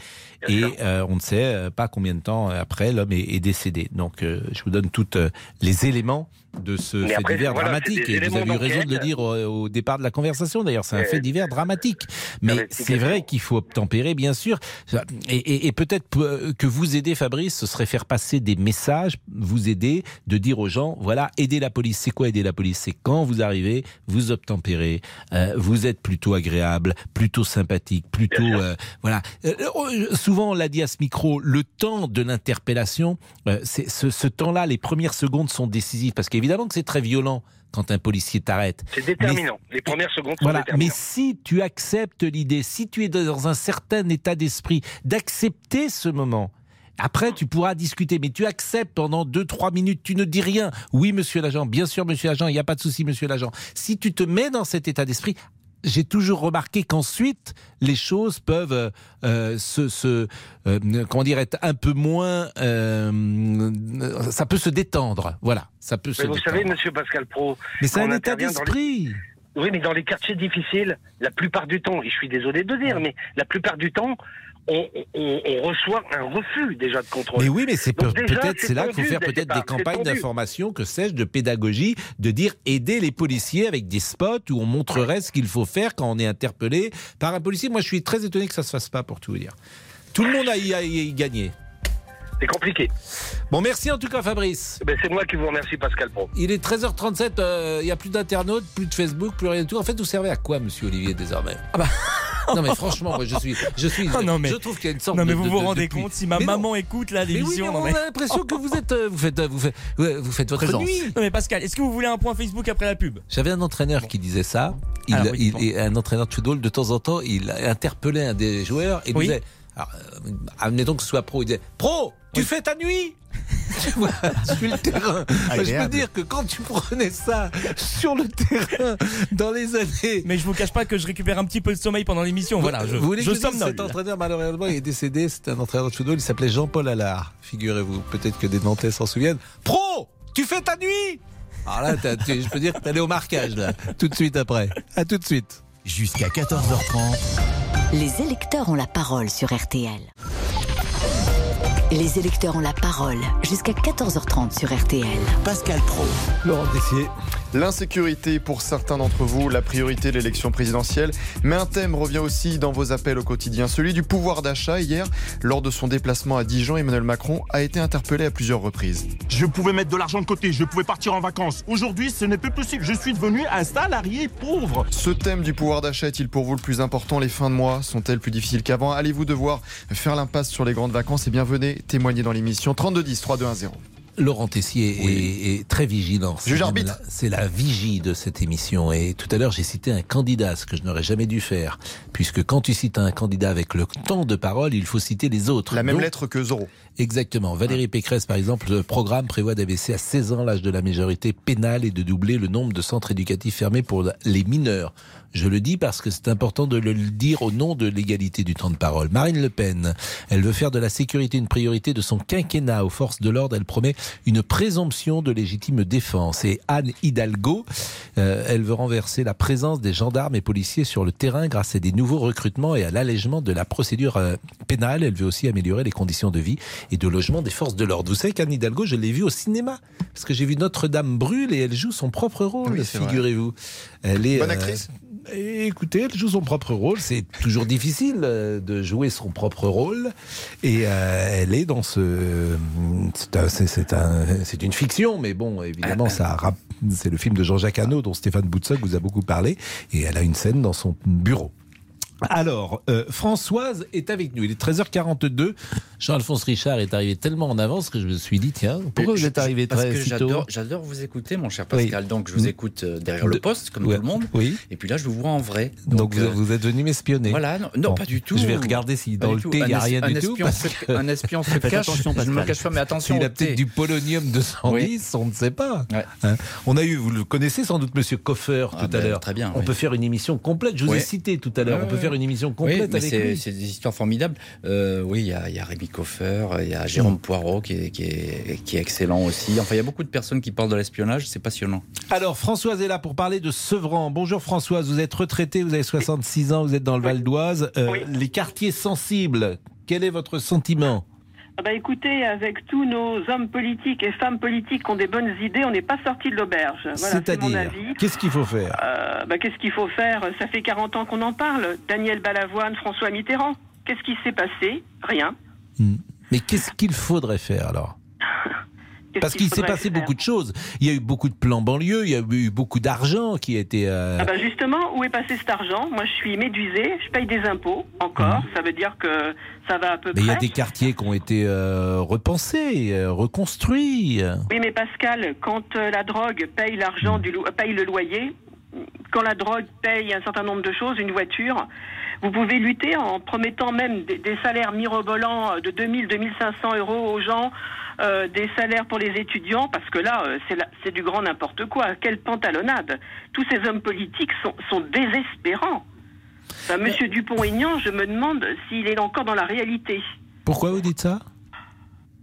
et on ne sait pas combien de temps après l'homme est, est décédé. Donc je vous donne tous les éléments de ce Mais fait après, divers voilà, dramatique. Et vous avez eu raison de le dire au, au départ de la conversation. D'ailleurs, c'est un Euh, fait divers dramatique. Mais c'est vrai qu'il faut obtempérer, bien sûr. Et, et- et peut-être euh, que vous aider, Fabrice, ce serait faire passer des messages, vous aider, de dire aux gens, voilà, aider la police. C'est quoi aider la police? C'est quand vous arrivez, vous obtempérez, euh, vous êtes plutôt agréable, plutôt sympathique, plutôt... euh, voilà. Euh, euh, souvent, on l'a dit à ce micro, le temps de l'interpellation, euh, ce, ce temps-là, les premières secondes sont décisives, parce qu'évidemment que c'est très violent quand un policier t'arrête. C'est déterminant. Les premières secondes sont Voilà, mais déterminantes. si tu acceptes l'idée, si tu es dans un certain état d'esprit, d'accepter ce moment, après tu pourras discuter, mais tu acceptes pendant 2-3 minutes, tu ne dis rien. Oui, monsieur l'agent, bien sûr, monsieur l'agent, il n'y a pas de souci, monsieur l'agent. Si tu te mets dans cet état d'esprit, j'ai toujours remarqué qu'ensuite les choses peuvent euh, euh, se, se euh, comment dire être un peu moins euh, ça peut se détendre voilà ça peut se Mais vous détendre. savez, monsieur Pascal Pro. Mais c'est un état les- d'esprit. Oui, mais dans les quartiers difficiles, la plupart du temps, et je suis désolé de dire, mais la plupart du temps, on, on- on reçoit un refus déjà de contrôle. Mais oui, mais c'est peut-être c'est là qu'il faut faire peut-être des campagnes d'information, que sais-je, de pédagogie, de dire aider les policiers avec des spots où on montrerait ce qu'il faut faire quand on est interpellé par un policier. Moi, je suis très étonné que ça se fasse pas, pour tout vous dire. Tout le monde a y, a y gagné. C'est compliqué. Bon, merci en tout cas, Fabrice. Ben, c'est moi qui vous remercie, Pascal Pro. Il est 13h37, euh, il n'y a plus d'internautes, plus de Facebook, plus rien du tout. En fait, vous servez à quoi, monsieur Olivier, désormais? Non, mais franchement, moi, je suis. Je, suis, Oh non, mais- je trouve qu'il y a une sorte Non, mais de- vous de- vous de- rendez compte, si ma Mais non. maman écoute là oui, l'émission, non, on a l'impression que vous êtes, euh, vous faites, vous faites, vous faites votre Présence. nuit. Non mais Pascal, est-ce que vous voulez un point Facebook après la pub? J'avais un entraîneur qui disait ça. Il, Alors, oui, il- bon. et un entraîneur football, de temps en temps, il interpellait un des joueurs et Oui. disait alors, euh, admettons que ce soit pro, il disait Pro, tu fais ta nuit Tu vois, sur le terrain. Moi, Je peux dire que quand tu prenais ça sur le terrain dans les années. Mais je vous cache pas que je récupère un petit peu de sommeil pendant l'émission. Voilà, je, Vous voulez je somnole. Cet entraîneur, malheureusement, il est décédé. C'était un entraîneur de football. Il s'appelait Jean-Paul Allard. Figurez-vous. Peut-être que des Nantais s'en souviennent. Pro, tu fais ta nuit Alors là, t'as- tu- je peux dire que allé au marquage, là. Tout de suite après. À tout de suite. Jusqu'à 14h30. Les électeurs ont la parole sur RTL. Les électeurs ont la parole jusqu'à 14h30 sur RTL. Pascal Pro. Laurent Tessier. L'insécurité pour certains d'entre vous, la priorité de l'élection présidentielle. Mais un thème revient aussi dans vos appels au quotidien, celui du pouvoir d'achat. Hier, lors de son déplacement à Dijon, Emmanuel Macron a été interpellé à plusieurs reprises. Je pouvais mettre de l'argent de côté, je pouvais partir en vacances. Aujourd'hui, ce n'est plus possible. Je suis devenu un salarié pauvre. Ce thème du pouvoir d'achat est-il pour vous le plus important? Les fins de mois sont-elles plus difficiles qu'avant? Allez-vous devoir faire l'impasse sur les grandes vacances? Eh bien, venez témoigner dans l'émission 3210 3210. Laurent Tessier est, est très vigilant. C'est Juge arbitre. la- C'est la vigie de cette émission. Et tout à l'heure, j'ai cité un candidat, ce que je n'aurais jamais dû faire. Puisque quand tu cites un candidat avec le temps de parole, il faut citer les autres. La même Donc- lettre que Zorro. Exactement. Valérie Pécresse, par exemple, le programme prévoit d'abaisser à 16 ans l'âge de la majorité pénale et de doubler le nombre de centres éducatifs fermés pour les mineurs. Je le dis parce que c'est important de le dire au nom de l'égalité du temps de parole. Marine Le Pen, elle veut faire de la sécurité une priorité de son quinquennat aux forces de l'ordre. Elle promet une présomption de légitime défense. Et Anne Hidalgo, euh, elle veut renverser la présence des gendarmes et policiers sur le terrain grâce à des nouveaux recrutements et à l'allègement de la procédure euh, pénale. Elle veut aussi améliorer les conditions de vie et de logement des forces de l'ordre. Vous savez qu'Anne Hidalgo, je l'ai vue au cinéma parce que j'ai vu Notre-Dame brûle et elle joue son propre rôle, Oui, figurez-vous. Elle est Bonne euh, actrice et écoutez, elle joue son propre rôle. C'est toujours difficile euh, de jouer son propre rôle. Et euh, elle est dans ce. C'est un- c'est- c'est un- c'est une fiction, mais bon, évidemment, ça c'est le film de Jean-Jacques Hano dont Stéphane Boutsock vous a beaucoup parlé. Et elle a une scène dans son bureau. Alors, euh, Françoise est avec nous. Il est 13h42. Jean-Alphonse Richard est arrivé tellement en avance que je me suis dit, tiens, pourquoi vous êtes arrivé très que si tôt j'adore, j'adore vous écouter, mon cher Oui. Pascal. Donc, je vous écoute euh, derrière le poste, comme Ouais. tout le monde. Oui. Et puis là, je vous vois en vrai. Donc, vous, euh, vous êtes venu m'espionner. Voilà, non, non, Bon, pas du tout. Je vais regarder si dans le thé, il n'y a rien du tout. un espion se cache. attention, Je ne me cache pas, mais attention au a peut-être du polonium 210, on ne sait pas. Hein. on a eu, vous le connaissez sans doute, Monsieur Koffer, Ah tout à ben, l'heure. très bien, On peut faire une émission complète. Je vous ai cité tout à l'heure. On peut faire une émission Oui, complète mais avec c'est, lui. c'est des histoires formidables. Euh, oui, il y a, il y a Rémi Coffer, il y a Jérôme Mm. Poirot qui est, qui, est, qui est excellent aussi. Enfin, il y a beaucoup de personnes qui parlent de l'espionnage, c'est passionnant. Alors, Françoise est là pour parler de Sevran. Bonjour Françoise, vous êtes retraitée, vous avez 66 ans, vous êtes dans le Val d'Oise. Euh, Les quartiers sensibles, quel est votre sentiment? Ah bah écoutez, avec tous nos hommes politiques et femmes politiques qui ont des bonnes idées, on n'est pas sorti de l'auberge. Voilà, C'est-à-dire, qu'est-ce qu'il faut faire Euh, bah, Qu'est-ce qu'il faut faire? Ça fait 40 ans qu'on en parle. Daniel Balavoine, François Mitterrand. Qu'est-ce qui s'est passé? Rien. Mais qu'est-ce qu'il faudrait faire alors? Parce qu'il s'est passé faire beaucoup de choses. Il y a eu beaucoup de plans banlieue, il y a eu beaucoup d'argent qui a été. euh, Ah bah justement, où est passé cet argent? Moi, je suis médusée, je paye des impôts, encore. Ça veut dire que ça va à peu mais il y a près. des quartiers qui ont été euh, repensés, euh, reconstruits. Oui, mais Pascal, quand la drogue paye l'argent du lo- euh, paye le loyer, quand la drogue paye un certain nombre de choses, une voiture, vous pouvez lutter en promettant même des, des salaires mirobolants euh, de 2000, 2500 euros aux gens, euh, des salaires pour les étudiants, parce que là, euh, c'est du grand n'importe quoi. Quelle pantalonnade Tous ces hommes politiques sont, sont désespérants. Enfin, Monsieur Dupont-Aignan, je me demande s'il est encore dans la réalité. Pourquoi vous dites ça?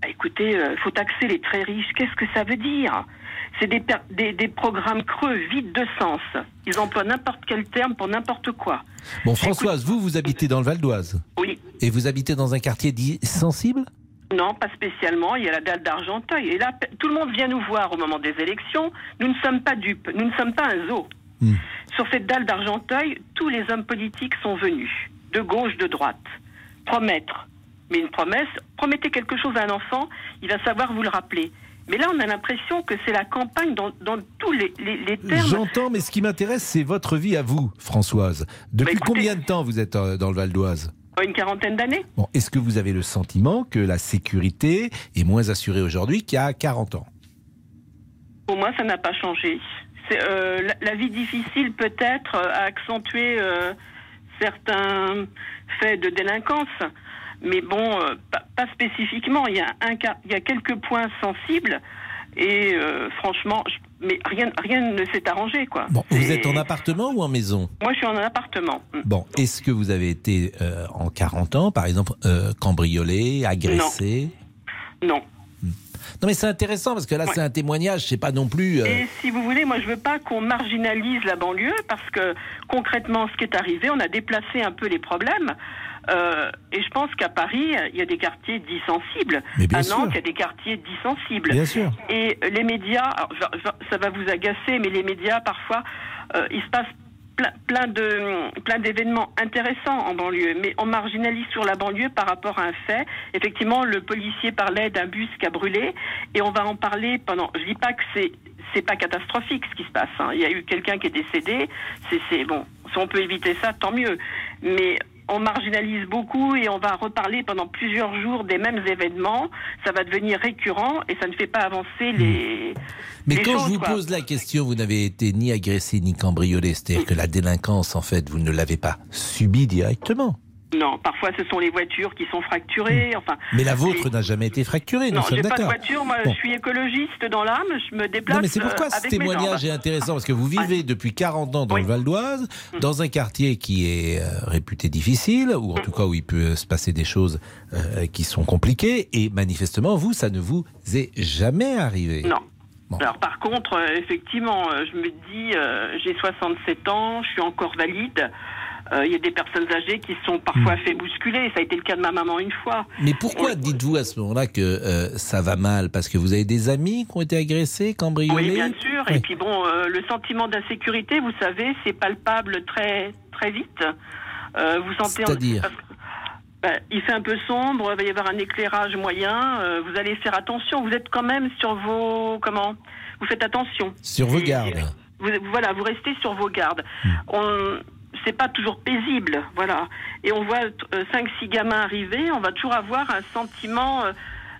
Bah, écoutez, il faut taxer les très riches. Qu'est-ce que ça veut dire? C'est des, des, des programmes creux, vides de sens. Ils emploient n'importe quel terme pour n'importe quoi. Bon, Françoise, vous, vous habitez dans le Val d'Oise. Oui. Et vous habitez dans un quartier dit sensible? Non, pas spécialement. Il y a la dalle d'Argenteuil. Et là, tout le monde vient nous voir au moment des élections. Nous ne sommes pas dupes. Nous ne sommes pas un zoo. Sur cette dalle d'Argenteuil, tous les hommes politiques sont venus, de gauche, de droite, promettre. Mais une promesse, promettez quelque chose à un enfant, il va savoir vous le rappeler. Mais là, on a l'impression que c'est la campagne dans, dans tous les, les- les termes. J'entends, mais ce qui m'intéresse, c'est votre vie à vous, Françoise. Depuis Bah, écoutez- combien de temps vous êtes euh, dans le Val d'Oise? Une quarantaine d'années. Bon, est-ce que vous avez le sentiment que la sécurité est moins assurée aujourd'hui qu'il y a 40 ans? Pour moi, ça n'a pas changé. Euh, la, la vie difficile, peut-être, euh, a accentué euh, certains faits de délinquance, mais bon, euh, pas, pas spécifiquement. Il y, a un, cas- il y a quelques points sensibles, et euh, franchement, je- mais rien, rien ne s'est arrangé, quoi. Bon, vous êtes en appartement ou en maison? Moi, je suis en appartement. Bon, est-ce que vous avez été euh, en 40 ans, par exemple, euh, cambriolé, agressé? Non. Non, mais c'est intéressant parce que là, Ouais. c'est un témoignage, c'est pas non plus. euh, Et si vous voulez, moi je veux pas qu'on marginalise la banlieue parce que concrètement, ce qui est arrivé, on a déplacé un peu les problèmes. Euh, et je pense qu'à Paris, il y a des quartiers dits sensibles. À. Nantes, il y a des quartiers dits sensibles. Bien sûr. Et les médias, alors, ça va vous agacer, mais les médias, parfois, euh, il se passe plein, plein de plein d'événements intéressants en banlieue, mais on marginalise sur la banlieue par rapport à un fait. Effectivement, le policier parlait d'un bus qui a brûlé, et on va en parler pendant. Je dis pas que c'est c'est pas catastrophique ce qui se passe. hein. Il y a eu quelqu'un qui est décédé. C'est bon. Si on peut éviter ça, tant mieux. Mais on marginalise beaucoup et on va reparler pendant plusieurs jours des mêmes événements. Ça va devenir récurrent et ça ne fait pas avancer les. Mais les quand choses, je vous quoi. pose la question, vous n'avez été ni agressé ni cambriolé, c'est-à-dire que la délinquance, en fait, vous ne l'avez pas subie directement. Non, parfois ce sont les voitures qui sont fracturées. Enfin. Mais la vôtre n'a jamais été fracturée, nous Non, sommes j'ai pas de d'accord. voiture. Moi, Bon. je suis écologiste dans l'âme. Je me déplace. Non, mais c'est pourquoi euh, ce témoignage est intéressant, parce que vous vivez depuis 40 ans dans le Val d'Oise, Mm. dans un quartier qui est euh, réputé difficile, ou en tout cas où il peut se passer des choses euh, qui sont compliquées, et manifestement, vous, ça ne vous est jamais arrivé. Non. Alors par contre, euh, effectivement, je me dis, j'ai 67 ans, je suis encore valide. Euh, Il y a des personnes âgées qui sont parfois fait bousculer. Ça a été le cas de ma maman une fois. Mais pourquoi dites-vous à ce moment-là que euh, ça va mal? Parce que vous avez des amis qui ont été agressés, cambriolés? Oui, bien sûr. Oui. Et puis bon, euh, le sentiment d'insécurité, vous savez, c'est palpable très très vite. Vous sentez. C'est-à-dire bah, il fait un peu sombre, il va y avoir un éclairage moyen. vous allez faire attention. Vous êtes quand même sur vos comment? Vous faites attention. Sur vos gardes. Vous, voilà, vous restez sur vos gardes. Hmm. On, c'est pas toujours paisible, voilà. Et on voit euh, cinq, six gamins arriver, on va toujours avoir un sentiment. euh,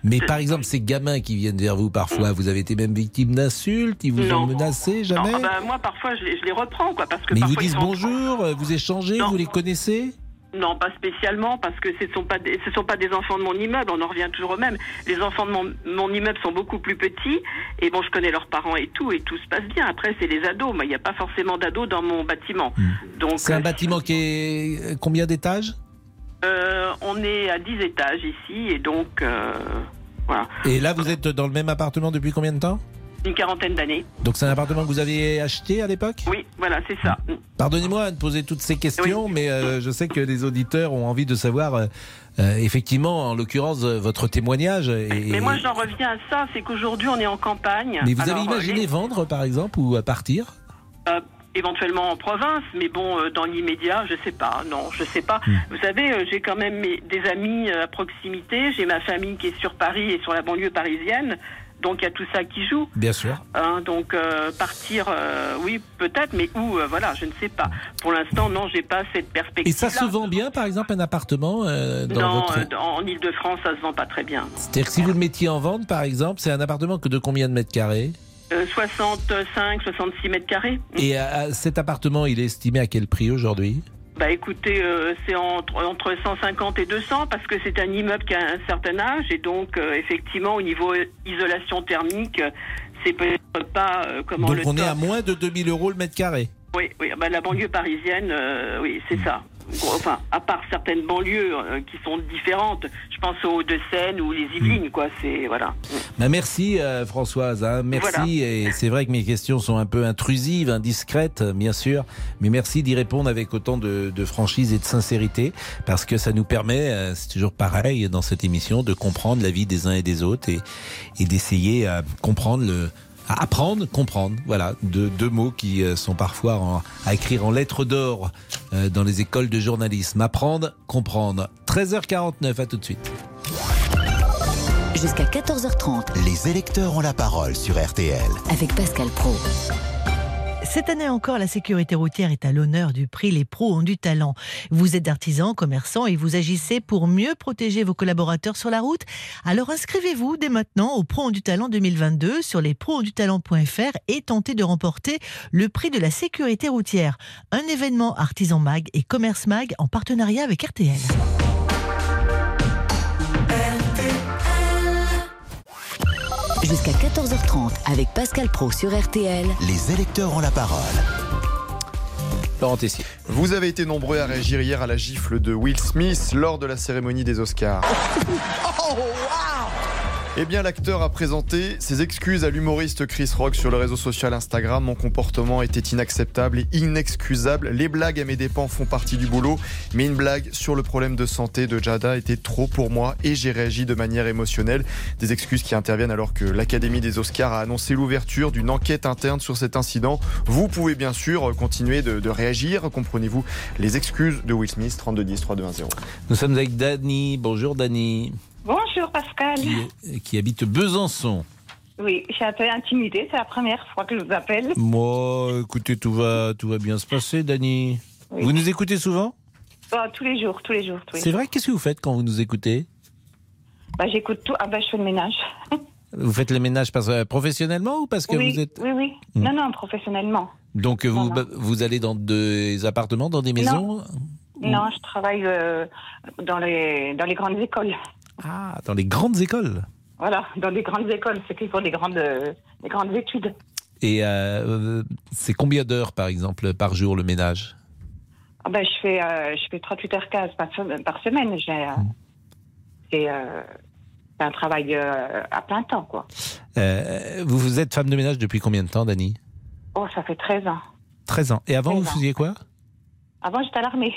Mais par exemple, ces gamins qui viennent vers vous parfois, vous avez été même victime d'insultes, ils vous Non. ont menacé, jamais non, ah bah, moi, parfois, je, les- je les reprends, quoi, parce que Mais ils vous ils disent bonjour, vous échangez, vous les connaissez? Non, pas spécialement, parce que ce ne sont, pas des- ce sont pas des enfants de mon immeuble, on en revient toujours au même. Les enfants de mon, mon immeuble sont beaucoup plus petits, et bon, je connais leurs parents et tout, et tout se passe bien. Après, c'est les ados, moi, il n'y a pas forcément d'ados dans mon bâtiment. Donc, Hmm. C'est un bâtiment qui est euh, combien d'étages? Euh, on est à 10 étages ici, et donc, euh, voilà, Et là, vous êtes dans le même appartement depuis combien de temps? Une quarantaine d'années. Donc c'est un appartement que vous aviez acheté à l'époque? Oui, voilà, c'est ça. Pardonnez-moi de poser toutes ces questions, mais euh, je sais que les auditeurs ont envie de savoir, euh, euh, effectivement, en l'occurrence, votre témoignage. Mais moi, j'en reviens à ça, c'est qu'aujourd'hui, on est en campagne. Mais vous Alors, avez imaginé les- vendre, par exemple, ou partir? Euh, éventuellement en province, mais bon, euh, dans l'immédiat, je sais pas. Non, je sais pas. Hmm. Vous savez, j'ai quand même mes- des amis à proximité. J'ai ma famille qui est sur Paris et sur la banlieue parisienne. Donc il y a tout ça qui joue. Bien sûr. Hein, donc euh, partir, euh, oui, peut-être, mais où euh, Voilà, je ne sais pas. Pour l'instant, non, j'ai pas cette perspective. Et ça se vend bien, par exemple, un appartement dans Non, votre... en Ile-de-France, ça se vend pas très bien. C'est-à-dire que si vous le mettiez en vente, par exemple, c'est un appartement que de combien de mètres carrés Euh, 65, 66 mètres carrés. Et cet appartement, il est estimé à quel prix aujourd'hui? Bah écoutez, euh, c'est entre, entre 150 et 200 parce que c'est un immeuble qui a un certain âge et donc euh, effectivement au niveau isolation thermique, euh, c'est peut-être pas euh, comment Donc le on est à moins de 2000 euros le mètre carré. Oui, oui, bah la banlieue parisienne, euh, oui, c'est ça. Enfin, à part certaines banlieues euh, qui sont différentes, je pense aux Hauts-de-Seine ou les Yvelines, quoi. C'est voilà. Bah, merci euh, Françoise, hein, merci. Voilà. Et c'est vrai que mes questions sont un peu intrusives, indiscrètes, bien sûr, mais merci d'y répondre avec autant de, de franchise et de sincérité, parce que ça nous permet, euh, c'est toujours pareil dans cette émission, de comprendre la vie des uns et des autres et, et d'essayer à comprendre le à apprendre, comprendre, voilà, deux, deux mots qui euh, sont parfois en- à écrire en lettres d'or euh, dans les écoles de journalisme. Apprendre, comprendre. 13h49, à tout de suite. Jusqu'à 14h30 Les électeurs ont la parole sur RTL. avec Pascal Pro. Cette année encore, la sécurité routière est à l'honneur du prix Les pros ont du talent. Vous êtes artisan, commerçant et vous agissez pour mieux protéger vos collaborateurs sur la route. Alors inscrivez-vous dès maintenant au Pro ont du talent 2022 sur lesproondutalent.fr et tentez de remporter le prix de la sécurité routière. Un événement Artisan Mag et Commerce Mag en partenariat avec RTL. Jusqu'à 14h30 avec Pascal Pro sur RTL. Les électeurs ont la parole. Laurent Tessier. Vous avez été nombreux à réagir hier à la gifle de Will Smith lors de la cérémonie des Oscars. Eh bien, l'acteur a présenté ses excuses à l'humoriste Chris Rock sur le réseau social Instagram. Mon comportement était inacceptable et inexcusable. Les blagues à mes dépens font partie du boulot, mais une blague sur le problème de santé de Jada était trop pour moi et j'ai réagi de manière émotionnelle. Des excuses qui interviennent alors que l'Académie des Oscars a annoncé l'ouverture d'une enquête interne sur cet incident. Vous pouvez bien sûr continuer de, réagir. Comprenez-vous les excuses de Will Smith 3210 3210. Nous sommes avec Dany. Bonjour Dany, Bonjour Pascal. qui, qui habite Besançon. Oui, je suis un peu intimidée, c'est la première fois que je vous appelle. Moi, écoutez, tout va, tout va bien se passer, Dany. Oui. Vous nous écoutez souvent? Ah, tous les jours, tous les jours. C'est vrai Qu'est-ce que vous faites quand vous nous écoutez? Bah, j'écoute tout. Ah, bah, je fais le ménage. Vous faites le ménage parce, euh, professionnellement ou parce que oui, vous êtes... oui, oui. Hmm. Non, non, professionnellement. Donc vous, Non, non. vous allez dans des appartements, dans des maisons? Non, je travaille euh, dans, les, dans les grandes écoles. Ah, dans les grandes écoles Voilà, dans les grandes écoles, ceux qui font des grandes, euh, des grandes études. Et euh, c'est combien d'heures, par exemple, par jour le ménage? Ah ben, je fais, euh, je fais 38h15 par, sem- par semaine. Euh, c'est, euh, un travail euh, à plein temps, quoi. Euh, vous, vous êtes femme de ménage depuis combien de temps, Dani? Oh, ça fait 13 ans. 13 ans. Et avant, 13 vous ans. faisiez quoi? Avant, j'étais à l'armée.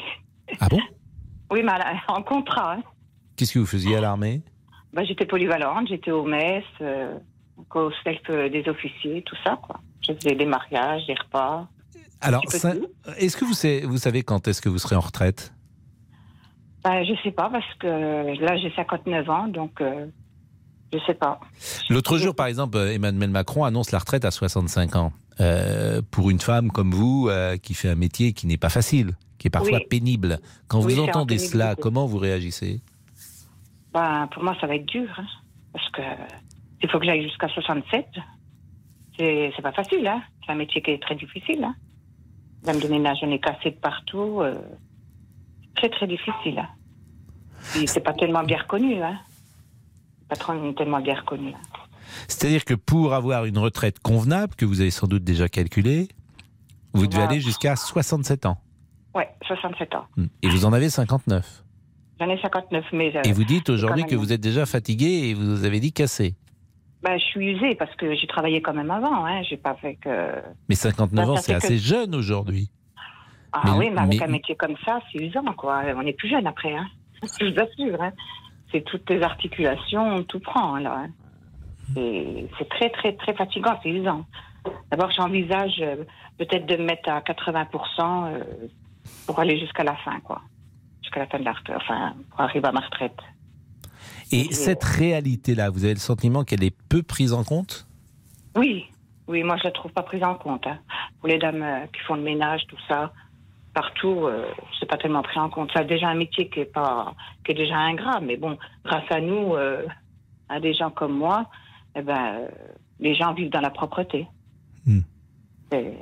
Ah bon? Oui, mais en contrat. hein. Qu'est-ce que vous faisiez à l'armée? Ben, j'étais polyvalente, j'étais au MES, euh, au self des officiers, tout ça, quoi. Je faisais des mariages, des repas. Alors, est-ce que vous savez, vous savez quand est-ce que vous serez en retraite? Ben, je sais pas, parce que là, j'ai 59 ans, donc euh, je sais pas. L'autre jour, par exemple, euh, Emmanuel Macron annonce la retraite à 65 ans. Euh, pour une femme comme vous, euh, qui fait un métier qui n'est pas facile, qui est parfois Oui. pénible, quand Oui, vous entendez cela, comment vous réagissez? Ben, pour moi, ça va être dur, hein, parce que il faut que j'aille jusqu'à 67. C'est c'est pas facile, hein. C'est un métier qui est très difficile, hein. Dame de ménage, on est cassé de partout. euh, très, très difficile, hein. Puis c'est pas tellement bien reconnu, hein. Pas trop- tellement bien reconnu. hein. C'est-à-dire que pour avoir une retraite convenable, que vous avez sans doute déjà calculée, vous devez aller jusqu'à 67 ans. Ouais, 67 ans. Hmm. Et vous en avez 59. J'en ai 59, mais. euh, Et vous dites aujourd'hui que vous êtes déjà fatigué et vous avez dit cassé. Ben, je suis usée parce que j'ai travaillé quand même avant, hein. J'ai pas fait que. Mais 59 Ben, ans, c'est que- assez jeune aujourd'hui. Ah Mais- oui, mais avec mais- un métier comme ça, c'est usant, quoi. On est plus jeune après, hein. Je vous assure, hein. C'est toutes les articulations, tout prend, là. hein. C'est c'est très, très, très fatigant, c'est usant. D'abord, j'envisage euh, peut-être de me mettre à 80% euh, pour aller jusqu'à la fin, quoi. Jusqu'à la fin de la retraite, enfin, pour arriver à ma retraite. Et cette réalité-là, vous avez le sentiment qu'elle est peu prise en compte? Oui, oui, moi je la trouve pas prise en compte. hein. Pour les dames euh, qui font le ménage, tout ça, partout, euh, c'est pas tellement pris en compte. C'est déjà un métier qui est pas, qui est déjà ingrat, mais bon, grâce à nous, euh, à des gens comme moi, eh ben, euh, les gens vivent dans la propreté. C'est-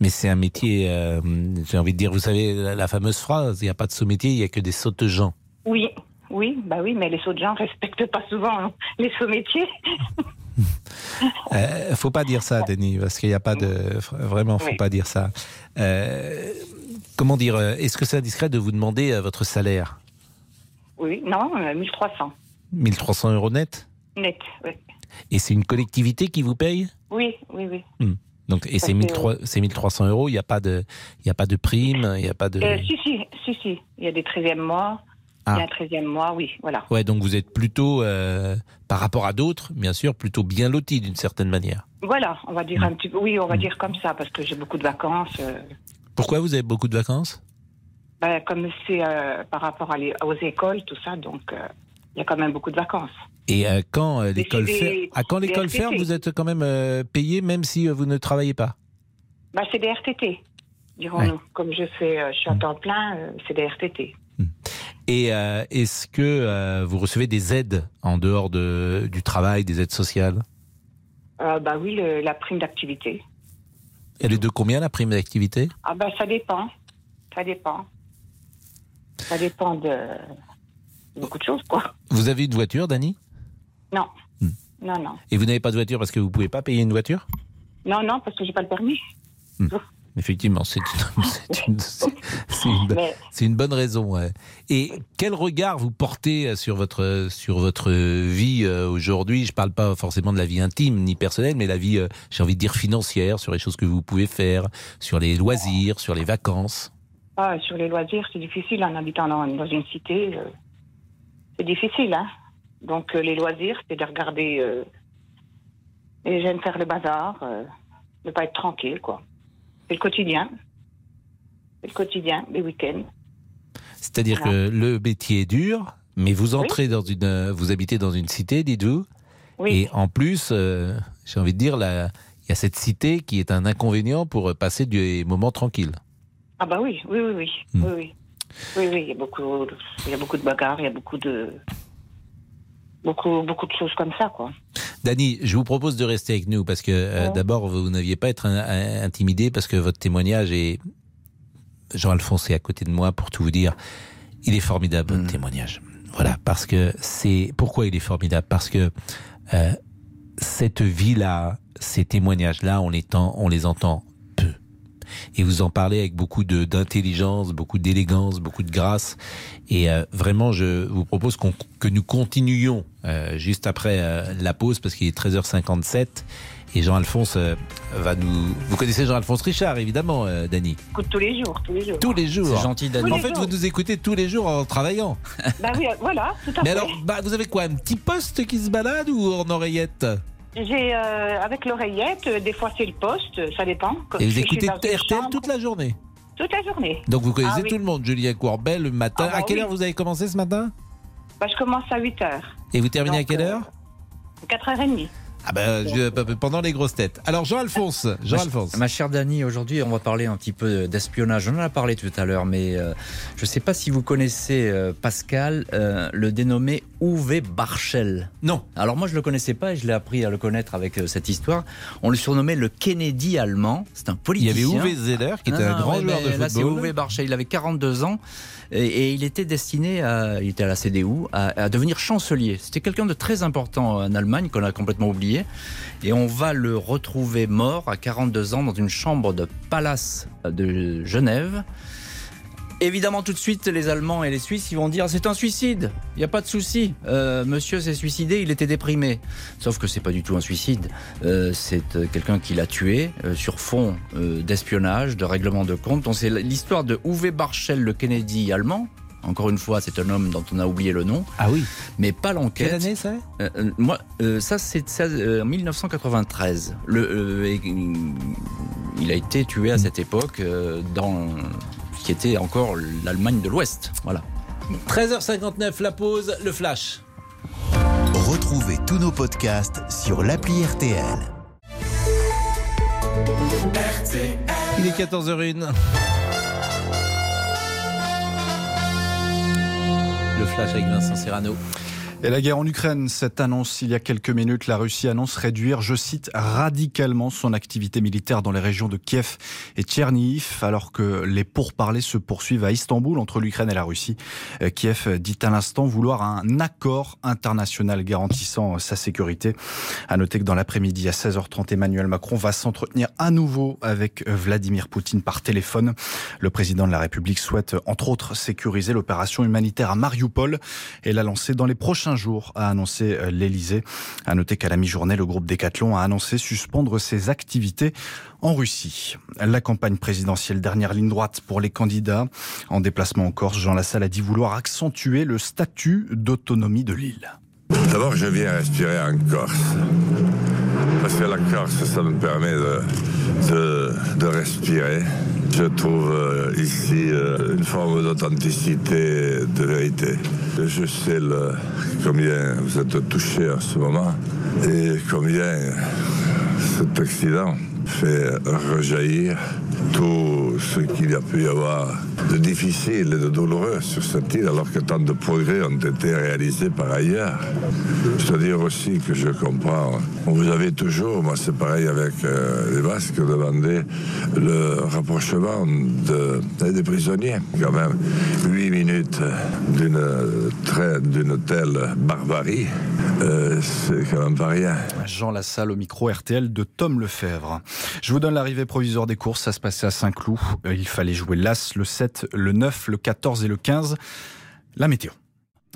Mais c'est un métier, euh, j'ai envie de dire, vous savez, la, la fameuse phrase, il n'y a pas de sous-métier, il n'y a que des sautes gens. Oui, oui, bah oui, mais les sauts de gens respectent pas souvent hein, les sauts métiers. Euh, faut pas dire ça, Denis, parce qu'il n'y a pas de. Vraiment, faut Oui. pas dire ça. Euh, comment dire euh, Est-ce que c'est indiscret de vous demander votre salaire? Oui, non, euh, 1300 1300 euros net? Net. Oui, Et c'est une collectivité qui vous paye? Oui, oui. oui. Hmm. Donc, et c'est fait- 1300 c'est 1300 euros, il n'y a, pas de- y a pas de prime, il n'y a pas de. Euh, si, si, si, si. Il y a des 13e mois. Ah. Il y a un 13e mois, oui, voilà. Ouais, donc vous êtes plutôt, euh, par rapport à d'autres, bien sûr, plutôt bien loti d'une certaine manière. Voilà, on va dire un petit peu. Oui, on va dire comme ça, parce que j'ai beaucoup de vacances. euh, Pourquoi vous avez beaucoup de vacances? Ben, comme c'est par rapport à les- aux écoles, tout ça, donc il y a quand même beaucoup de vacances. Et euh, quand euh, l'école c'est ferme, des- à quand l'école ferme, vous êtes quand même euh, payé même si euh, vous ne travaillez pas? Ben, c'est des RTT, dirons-nous. Comme je fais, euh, je suis à temps plein, euh, c'est des RTT. Et euh, est-ce que euh, vous recevez des aides en dehors de, du travail, des aides sociales? Euh, bah oui, le- la prime d'activité. Elle est de combien la prime d'activité? Ah ben ça dépend, ça dépend. Ça dépend de beaucoup de choses, quoi. Vous avez une voiture, Dani Non, Hmm. non, non. Et vous n'avez pas de voiture parce que vous pouvez pas payer une voiture? Non, non, parce que j'ai pas le permis. Effectivement, c'est une, bonne raison. ouais. Et quel regard vous portez sur votre, sur votre vie euh, aujourd'hui? Je parle pas forcément de la vie intime ni personnelle, mais la vie, euh, j'ai envie de dire financière, sur les choses que vous pouvez faire, sur les loisirs, sur les vacances. Ah, sur les loisirs, c'est difficile en habitant dans, dans une cité. euh, c'est difficile, hein. Donc euh, les loisirs, c'est de regarder euh, les jeunes faire le bazar, euh, ne pas être tranquille, quoi. C'est le quotidien. C'est le quotidien, les week-ends. C'est-à-dire Voilà. que le métier est dur, mais vous entrez dans une, euh, vous habitez dans une cité, dites-vous. Oui. Et en plus, euh, j'ai envie de dire, il y a cette cité qui est un inconvénient pour euh, passer des moments tranquilles. Ah bah oui, oui, oui, oui. Hmm. oui, oui. Oui, oui, il y a beaucoup, il y a beaucoup de bagarres, il y a beaucoup de, beaucoup, beaucoup de choses comme ça, quoi. Dany, je vous propose de rester avec nous parce que euh, d'abord, vous n'aviez pas à être un- un- intimidé parce que votre témoignage est. Jean-Alphonse est à côté de moi pour tout vous dire. Il est formidable, votre témoignage. Voilà, parce que c'est. Pourquoi il est formidable? Parce que euh, cette vie-là, ces témoignages-là, on les, tend- on les entend. Et vous en parlez avec beaucoup de- d'intelligence, beaucoup d'élégance, beaucoup de grâce. Et euh, vraiment, je vous propose qu'on- que nous continuions euh, juste après euh, la pause, parce qu'il est 13h57. Et Jean-Alphonse euh, va nous... Vous connaissez Jean-Alphonse Richard, évidemment, euh, Dany Écoute, tous les jours, tous les jours. Tous les jours. C'est gentil, Dany. En fait, jours. vous nous écoutez tous les jours en travaillant. Bah oui, voilà, tout à Mais fait. alors, bah, vous avez quoi Un petit poste qui se balade ou en oreillette? J'ai euh, avec l'oreillette, euh, des fois c'est le poste, ça dépend. Et vous écoutez RTL toute la journée toute la journée. Donc vous connaissez Ah oui. tout le monde, Julien Courbet, le matin. Ah bah à quelle oui. heure vous avez commencé ce matin? Bah, je commence à 8 h Et vous terminez à quelle euh, heure? 4h30. Ah ben, je- pendant les grosses têtes. Alors Jean-Alphonse, Jean-Alphonse. Ma, ma chère Dani, aujourd'hui, on va parler un petit peu d'espionnage. On en a parlé tout à l'heure, mais euh, je ne sais pas si vous connaissez euh, Pascal, euh, le dénommé Uwe Barschel. Non. Alors moi, je le connaissais pas et je l'ai appris à le connaître avec euh, cette histoire. On le surnommait le Kennedy allemand. C'est un Il y politicien. avait Uwe Zeller qui était Non, un non, grand ouais, joueur de Là, c'est football. Uwe Barschel. Il avait 42 ans et, il était destiné à, il était à la CDU, à devenir chancelier. C'était quelqu'un de très important en Allemagne qu'on a complètement oublié. Et on va le retrouver mort à 42 ans dans une chambre de palace de Genève. Évidemment, tout de suite, les Allemands et les Suisses, ils vont dire c'est un suicide. Il n'y a pas de souci. Euh, monsieur s'est suicidé, il était déprimé. Sauf que c'est pas du tout un suicide. Euh, c'est euh, quelqu'un qui l'a tué euh, sur fond d'espionnage, de règlement de compte. C'est l'histoire de Uwe Barschel, le Kennedy allemand. Encore une fois, c'est un homme dont on a oublié le nom. Ah oui. Mais pas l'enquête. Quelle année ça? Euh, euh, Moi, euh, ça c'est euh, en 1993. Le, euh, et, euh, il a été tué à cette époque dans qui était encore l'Allemagne de l'Ouest. Voilà. 13h59, la pause, le flash. Retrouvez tous nos podcasts sur l'appli RTL. Il est 14h01. Le flash avec Vincent Serrano. Et la guerre en Ukraine, cette annonce il y a quelques minutes, la Russie annonce réduire, je cite, radicalement son activité militaire dans les régions de Kiev et Tchernihiv, alors que les pourparlers se poursuivent à Istanbul entre l'Ukraine et la Russie. Euh, Kiev dit à l'instant vouloir un accord international garantissant sa sécurité. À noter que dans l'après-midi à 16h30, Emmanuel Macron va s'entretenir à nouveau avec Vladimir Poutine par téléphone. Le président de la République souhaite entre autres sécuriser l'opération humanitaire à Mariupol et la lancer dans les prochains jours, a annoncé euh, l'Elysée. À noter qu'à la mi-journée, le groupe Decathlon a annoncé suspendre ses activités en Russie. La campagne présidentielle dernière ligne droite pour les candidats. En déplacement en Corse, Jean Lassalle a dit vouloir accentuer le statut d'autonomie de l'île. D'abord, je viens respirer en Corse. Parce que la Corse, ça me permet de, de, respirer. Je trouve euh, ici euh, une forme d'authenticité, de vérité. Je sais combien vous êtes touché en ce moment et combien cet accident fait rejaillir tout ce qu'il a pu y avoir de difficile et de douloureux sur cette île, alors que tant de progrès ont été réalisés par ailleurs. Je dois dire aussi que je comprends. Vous avez toujours, moi c'est pareil avec euh, les Basques, demandé le rapprochement de, des prisonniers. Quand même, huit minutes d'une d'une telle barbarie, euh, c'est quand même pas rien. Jean Lassalle au micro RTL de Tom Lefebvre. Je vous donne l'arrivée provisoire des courses. Ça se passait à Saint-Cloud. Euh, Il fallait jouer l'As, le 7, le 9, le 14 et le 15. La météo.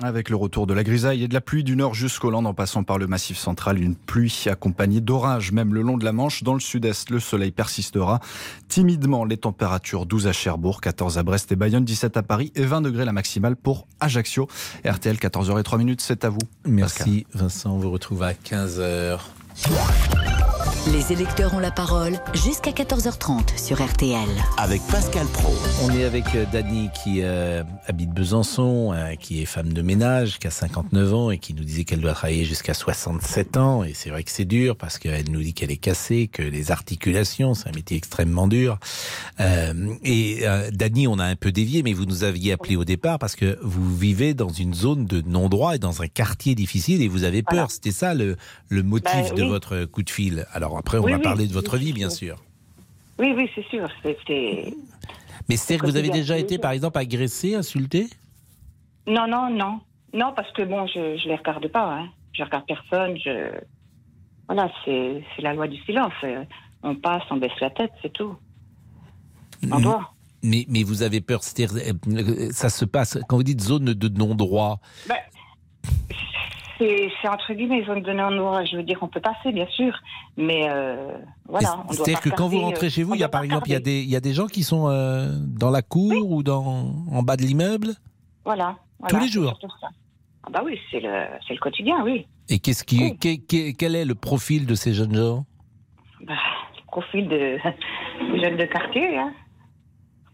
Avec le retour de la grisaille et de la pluie du nord jusqu'au land en passant par le massif central, une pluie accompagnée d'orages, même le long de la Manche. Dans le sud-est, le soleil persistera. Timidement, les températures 12 à Cherbourg, 14 à Brest et Bayonne, 17 à Paris et 20 degrés la maximale pour Ajaccio. RTL, 14h03 minutes, c'est à vous. Merci Vincent, on vous retrouve à 15h. Les électeurs ont la parole jusqu'à 14h30 sur RTL. Avec Pascal Pro. On est avec euh, Dany qui euh, habite Besançon, euh, qui est femme de ménage, qui a 59 ans et qui nous disait qu'elle doit travailler jusqu'à 67 ans. Et c'est vrai que c'est dur parce qu'elle nous dit qu'elle est cassée, que les articulations, c'est un métier extrêmement dur. Euh, et euh, Dany, on a un peu dévié, mais vous nous aviez appelé au départ parce que vous vivez dans une zone de non-droit et dans un quartier difficile et vous avez peur. Voilà. C'était ça le, le motif Ben, de votre coup de fil. Alors après, on Oui, va oui, parler de votre vie, bien sûr. Oui, oui, c'est sûr. C'est- c'est- Mais c'est-à-dire que vous avez déjà été, par exemple, agressé, insulté? Non, non, non. Non, parce que bon, je ne les regarde pas. Hein. Je regarde personne. Je... Voilà, c'est c'est la loi du silence. On passe, on baisse la tête, c'est tout. On doit. mais, mais vous avez peur, c'est-à-dire, euh, ça se passe, quand vous dites zone de non-droit, Ben, c'est entre guillemets zone de non-droit. Je veux dire, on peut passer, bien sûr. Mais euh, voilà, c'est-à-dire que quand vous rentrez chez vous, il y a par exemple, il y, a des, il y a des gens qui sont euh, dans la cour ou dans, en bas de l'immeuble Voilà. voilà, Tous les jours. Ah bah oui, c'est le, c'est le quotidien, oui. Et qu'est-ce qui, quel, quel- quel est le profil de ces jeunes gens? Bah, le profil de, des jeunes de quartier, hein.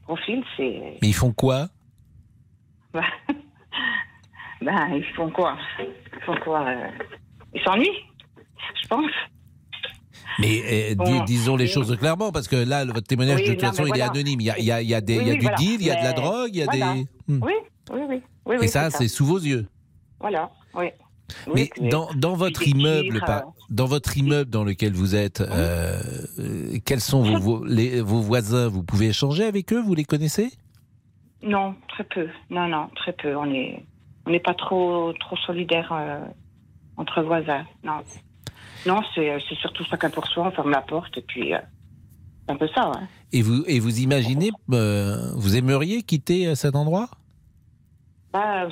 Le profil, c'est... Mais ils font quoi? Bah, ben, ils font quoi? Ils font quoi euh, Ils s'ennuient, je pense. Mais euh, Bon, dis- disons les oui. choses clairement, parce que là, votre témoignage, Oui, de toute non, façon, il est anonyme. Il y a, il y a- il y a des, Oui, il y a oui, du voilà. deal, il y a de la drogue, il y a voilà. des... Hmm. Oui, oui, oui. oui, Et ça, c'est sous vos yeux. Voilà, oui. Mais dans, dans votre immeuble, euh, par- dans votre immeuble dans lequel vous êtes, euh, euh, quels sont vos, vos- les- vos voisins? Vous pouvez échanger avec eux? Vous les connaissez? Non, très peu. Non, non, très peu. On est, on n'est pas trop, trop solidaires euh, entre voisins. Non, non, c'est, c'est surtout chacun pour soi. On ferme la porte et puis euh, c'est un peu ça. Et vous, et vous imaginez, euh, vous aimeriez quitter euh, cet endroit? Bah,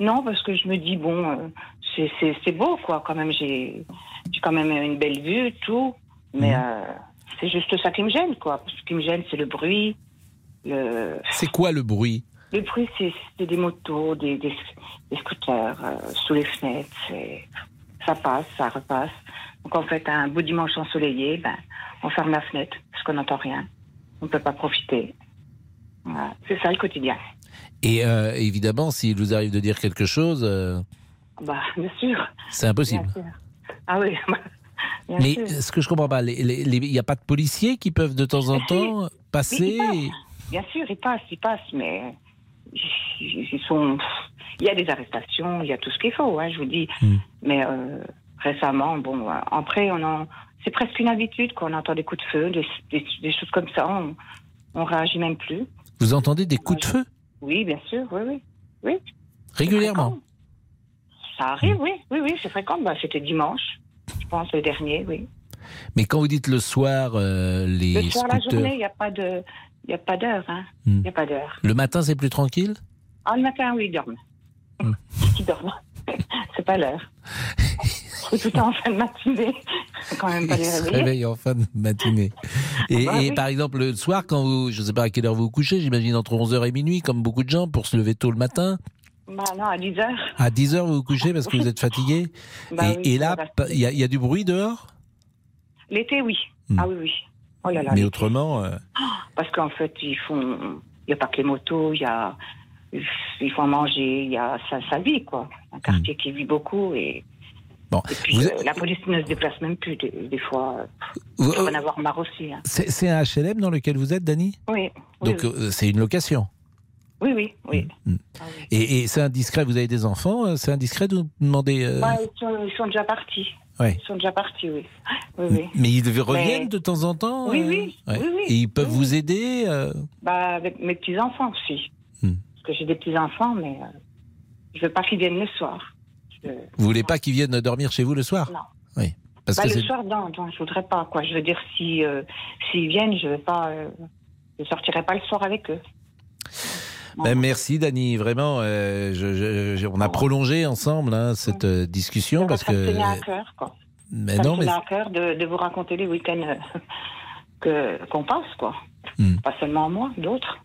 non, parce que je me dis bon, euh, c'est, beau quoi. Quand même, j'ai, j'ai quand même une belle vue, tout. Mais euh, c'est juste ça qui me gêne quoi. Ce qui me gêne, c'est le bruit. Le, C'est quoi le bruit? Le bruit, c'est des motos, des, des, des scooters euh, sous les fenêtres. Ça passe, ça repasse. Donc en fait, un beau dimanche ensoleillé, ben, on ferme la fenêtre parce qu'on n'entend rien. On ne peut pas profiter. Voilà. C'est ça le quotidien. Et euh, évidemment, s'il vous arrive de dire quelque chose, euh, Bah, bien sûr. c'est impossible. Bien sûr. Ah oui. bien Mais sûr. ce que je comprends pas, il n'y a pas de policiers qui peuvent de temps en temps passer ils passent. Bien sûr, ils passent, ils passent, mais ils sont. Il y a des arrestations, il y a tout ce qu'il faut, hein, je vous dis. Hmm. Mais euh, récemment, bon, après, on en... c'est presque une habitude qu'on entend des coups de feu, des, des- des choses comme ça. On, on réagit même plus. Vous entendez des coups de feu? Oui, bien sûr, oui, oui, oui. régulièrement? Ça arrive, oui, oui, oui, c'est fréquent. Bah, C'était dimanche, je pense, le dernier, oui. Mais quand vous dites le soir, euh, les Le soir, la journée, il n'y a pas de, il y a pas d'heure, hein. Hmm. n'y a pas d'heure. le matin c'est plus tranquille? Ah, le matin, oui, ils dorment. Hmm. Ils dorment. C'est pas l'heure. C'est tout en fin de matinée. Quand même pas Ils les se réveillent en fin de matinée. Et, Bah et oui. par exemple, le soir, quand vous, je ne sais pas à quelle heure vous vous couchez, j'imagine entre 11h et minuit, comme beaucoup de gens, pour se lever tôt le matin. Bah non, à 10 heures. À 10h, vous vous couchez parce que vous êtes fatigué. Bah et, oui, et là, il y, y a du bruit dehors? L'été, oui. Hmm. Ah oui, oui. Oh là là. Mais autrement, euh, Parce qu'en fait, ils font. Il n'y a pas que les motos, il y a. Il faut en manger, il y a sa, sa vie, quoi. Un quartier qui vit beaucoup et. Bon, et puis, vous euh, la police ne se déplace même plus, des, des fois. Vous- Il faut en avoir marre aussi. hein. c'est un HLM dans lequel vous êtes, Dany? Oui. Oui, Donc oui. euh, c'est une location. oui, oui. oui. Et, et c'est indiscret, vous avez des enfants, c'est indiscret de vous demander. euh, Ouais, ils, sont, ils sont déjà partis. Ouais. Ils sont déjà partis, oui. Oui, oui. Mais ils reviennent Mais- de temps en temps Oui, euh, oui, ouais. oui, oui. Et ils peuvent vous aider euh, Bah, avec mes petits-enfants aussi. Hmm. Parce que j'ai des petits-enfants, mais euh, je veux pas qu'ils viennent le soir. Je- Vous voulez pas qu'ils viennent dormir chez vous le soir? Non. Oui. Parce bah, que le soir, non, non, je voudrais pas. Quoi. Je veux dire, si euh, s'ils viennent, je vais pas. euh, je sortirai pas le soir avec eux. Ben, merci Dany, vraiment. euh, je- je- je- on a prolongé ensemble hein, cette euh, discussion parce ça me que. tenait à cœur, quoi. Mais ça non, me mais tenait à cœur de, de vous raconter les week-ends euh, que qu'on passe, quoi. Hmm. Pas seulement moi, d'autres,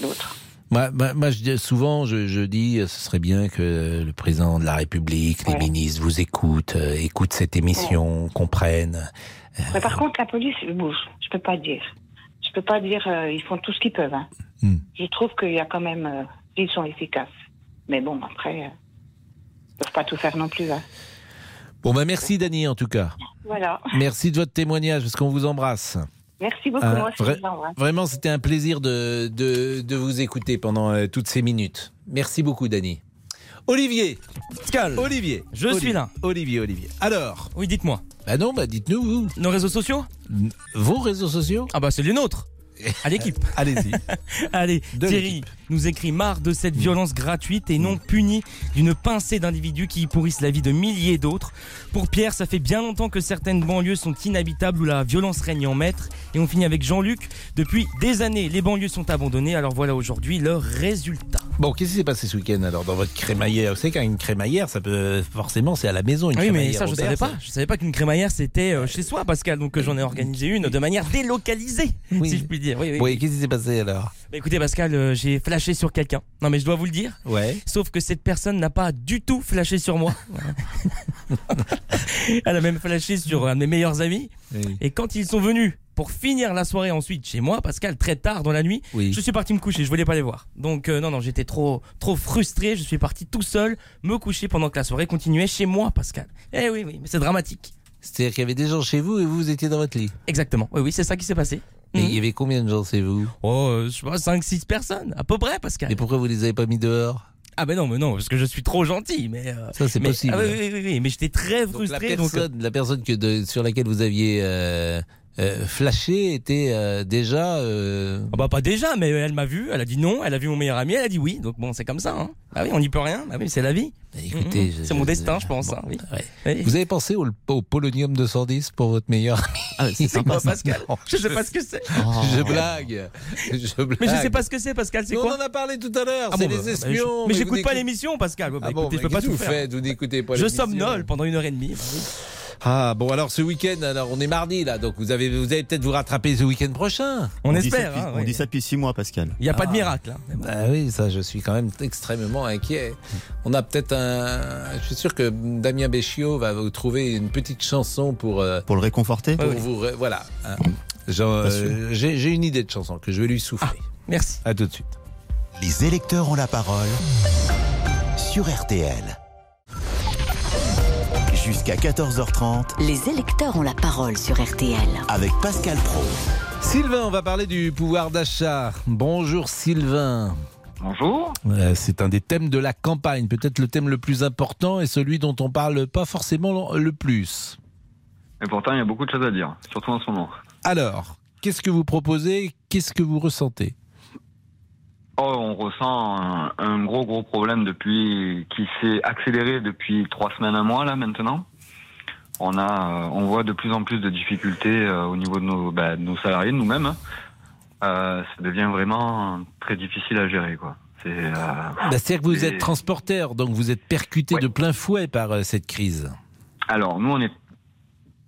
d'autres. Moi, moi, moi, je dis- souvent, je, je dis, ce serait bien que le président de la République, les ministres vous écoutent, euh, écoutent cette émission, comprennent. Mais par contre, la police, bon, je peux pas dire. Je peux pas dire, euh, ils font tout ce qu'ils peuvent. hein. Hmm. Je trouve qu'il y a quand même, euh, ils sont efficaces. Mais bon, après, euh, ils peuvent pas tout faire non plus. hein. Bon, bah merci Dany en tout cas. Voilà. Merci de votre témoignage parce qu'on vous embrasse. Merci beaucoup. Euh, moi aussi, vra- je vous embrasse. Vraiment, c'était un plaisir de, de, de vous écouter pendant euh, toutes ces minutes. Merci beaucoup, Dany. Olivier. Olivier. Je Olivier. suis là. Olivier, Olivier. Alors. Oui, dites-moi. Bah non, bah dites-nous, vous. Nos réseaux sociaux? Vos réseaux sociaux? Ah bah c'est les nôtres. À l'équipe. Allez-y. Allez, De Thierry nous écrit marre de cette violence gratuite et non punie d'une pincée d'individus qui y pourrissent la vie de milliers d'autres. Pour Pierre, ça fait bien longtemps que certaines banlieues sont inhabitables où la violence règne en maître. Et on finit avec Jean-Luc. Depuis des années, les banlieues sont abandonnées. Alors voilà aujourd'hui le résultat. Bon, qu'est-ce qui s'est passé ce week-end alors dans votre crémaillère? Vous savez qu'une crémaillère, ça peut forcément, c'est à la maison. Une Ah oui, mais ça, je savais pas. Je savais pas qu'une crémaillère, c'était euh, chez soi, Pascal. Donc, euh, j'en ai organisé une de manière délocalisée, si je puis dire. Oui, oui. Oui, qu'est-ce qui s'est passé alors? Bah, écoutez, Pascal, euh, j'ai flashé sur quelqu'un. Non, mais je dois vous le dire. Ouais. Sauf que cette personne n'a pas du tout flashé sur moi. Elle a même flashé sur un de mes meilleurs amis. Et quand ils sont venus pour finir la soirée ensuite chez moi, Pascal, très tard dans la nuit, Oui. je suis parti me coucher. Je voulais pas les voir. Donc, euh, non, non, j'étais trop, trop frustré. Je suis parti tout seul me coucher pendant que la soirée continuait chez moi, Pascal. Eh oui, oui, mais c'est dramatique. C'est-à-dire qu'il y avait des gens chez vous et vous, vous étiez dans votre lit? Exactement. Oui, oui, c'est ça qui s'est passé. Et il y avait combien de gens chez vous? Oh, euh, je sais pas, 5-6 personnes, à peu près, Pascal. Et pourquoi vous les avez pas mis dehors? Ah ben non, mais non, parce que je suis trop gentil, mais... euh, Ça, c'est mais- possible. Ah oui, oui, oui, oui, mais j'étais très Donc, la frustré. donc, euh, personne, la personne que de- sur laquelle vous aviez euh, euh, flashé était euh, déjà. euh, Ah bah pas déjà, mais elle m'a vu, elle a dit non, elle a vu mon meilleur ami, elle a dit oui. Donc bon, c'est comme ça. Hein. Bah oui, on n'y peut rien. Bah oui, c'est la vie. écoutez, Mhm. je- c'est mon destin, je pense. hein, oui. Oui. Vous avez pensé au, au polonium 210 pour votre meilleur ami? Ah, c'est quoi, Pascal Non, Je sais pas ce que c'est. Je blague. Je blague. Mais je sais pas ce que c'est, Pascal. C'est quoi? on en a parlé tout à l'heure. Ah c'est bon, les bah, espions. bah, Mais j'écoute pas l'émission, Pascal. Bah, Ah bon, écoutez, je peux pas tout vous faire. faites Vous n'écoutez pas Je somnole pendant une heure et demie. bah oui. Ah bon alors ce week-end alors on est mardi là donc vous avez vous allez peut-être vous rattraper ce week-end prochain. On espère, ça hein, on oui. dit ça depuis six mois, Pascal. Il n'y a pas de Ah. miracle. hein. Ah oui, ça, je suis quand même extrêmement inquiet. On a peut-être un. Je suis sûr que Damien Béchiot va vous trouver une petite chanson pour. euh, Pour le réconforter pour vous. ré- Voilà. hein. Euh, J'ai j'ai une idée de chanson que je vais lui souffler. Merci. À tout de suite. Les électeurs ont la parole sur RTL. Jusqu'à 14h30 Les électeurs ont la parole sur RTL. avec Pascal Pro. Sylvain, on va parler du pouvoir d'achat. Bonjour Sylvain. Bonjour. Euh, C'est un des thèmes de la campagne, peut-être le thème le plus important et celui dont on parle pas forcément le plus. Et pourtant, il y a beaucoup de choses à dire, surtout en ce moment. Alors, qu'est-ce que vous proposez? Qu'est-ce que vous ressentez? Oh, on ressent un, un gros, gros problème depuis qui s'est accéléré depuis trois semaines, un mois là maintenant. On a, euh, on voit de plus en plus de difficultés euh, au niveau de nos, bah, de nos salariés, de nous-mêmes. hein. Euh, ça devient vraiment très difficile à gérer, quoi. C'est. Bah, C'est-à-dire que vous êtes transporteur, donc vous êtes percuté de plein fouet par cette crise. Alors, nous, on est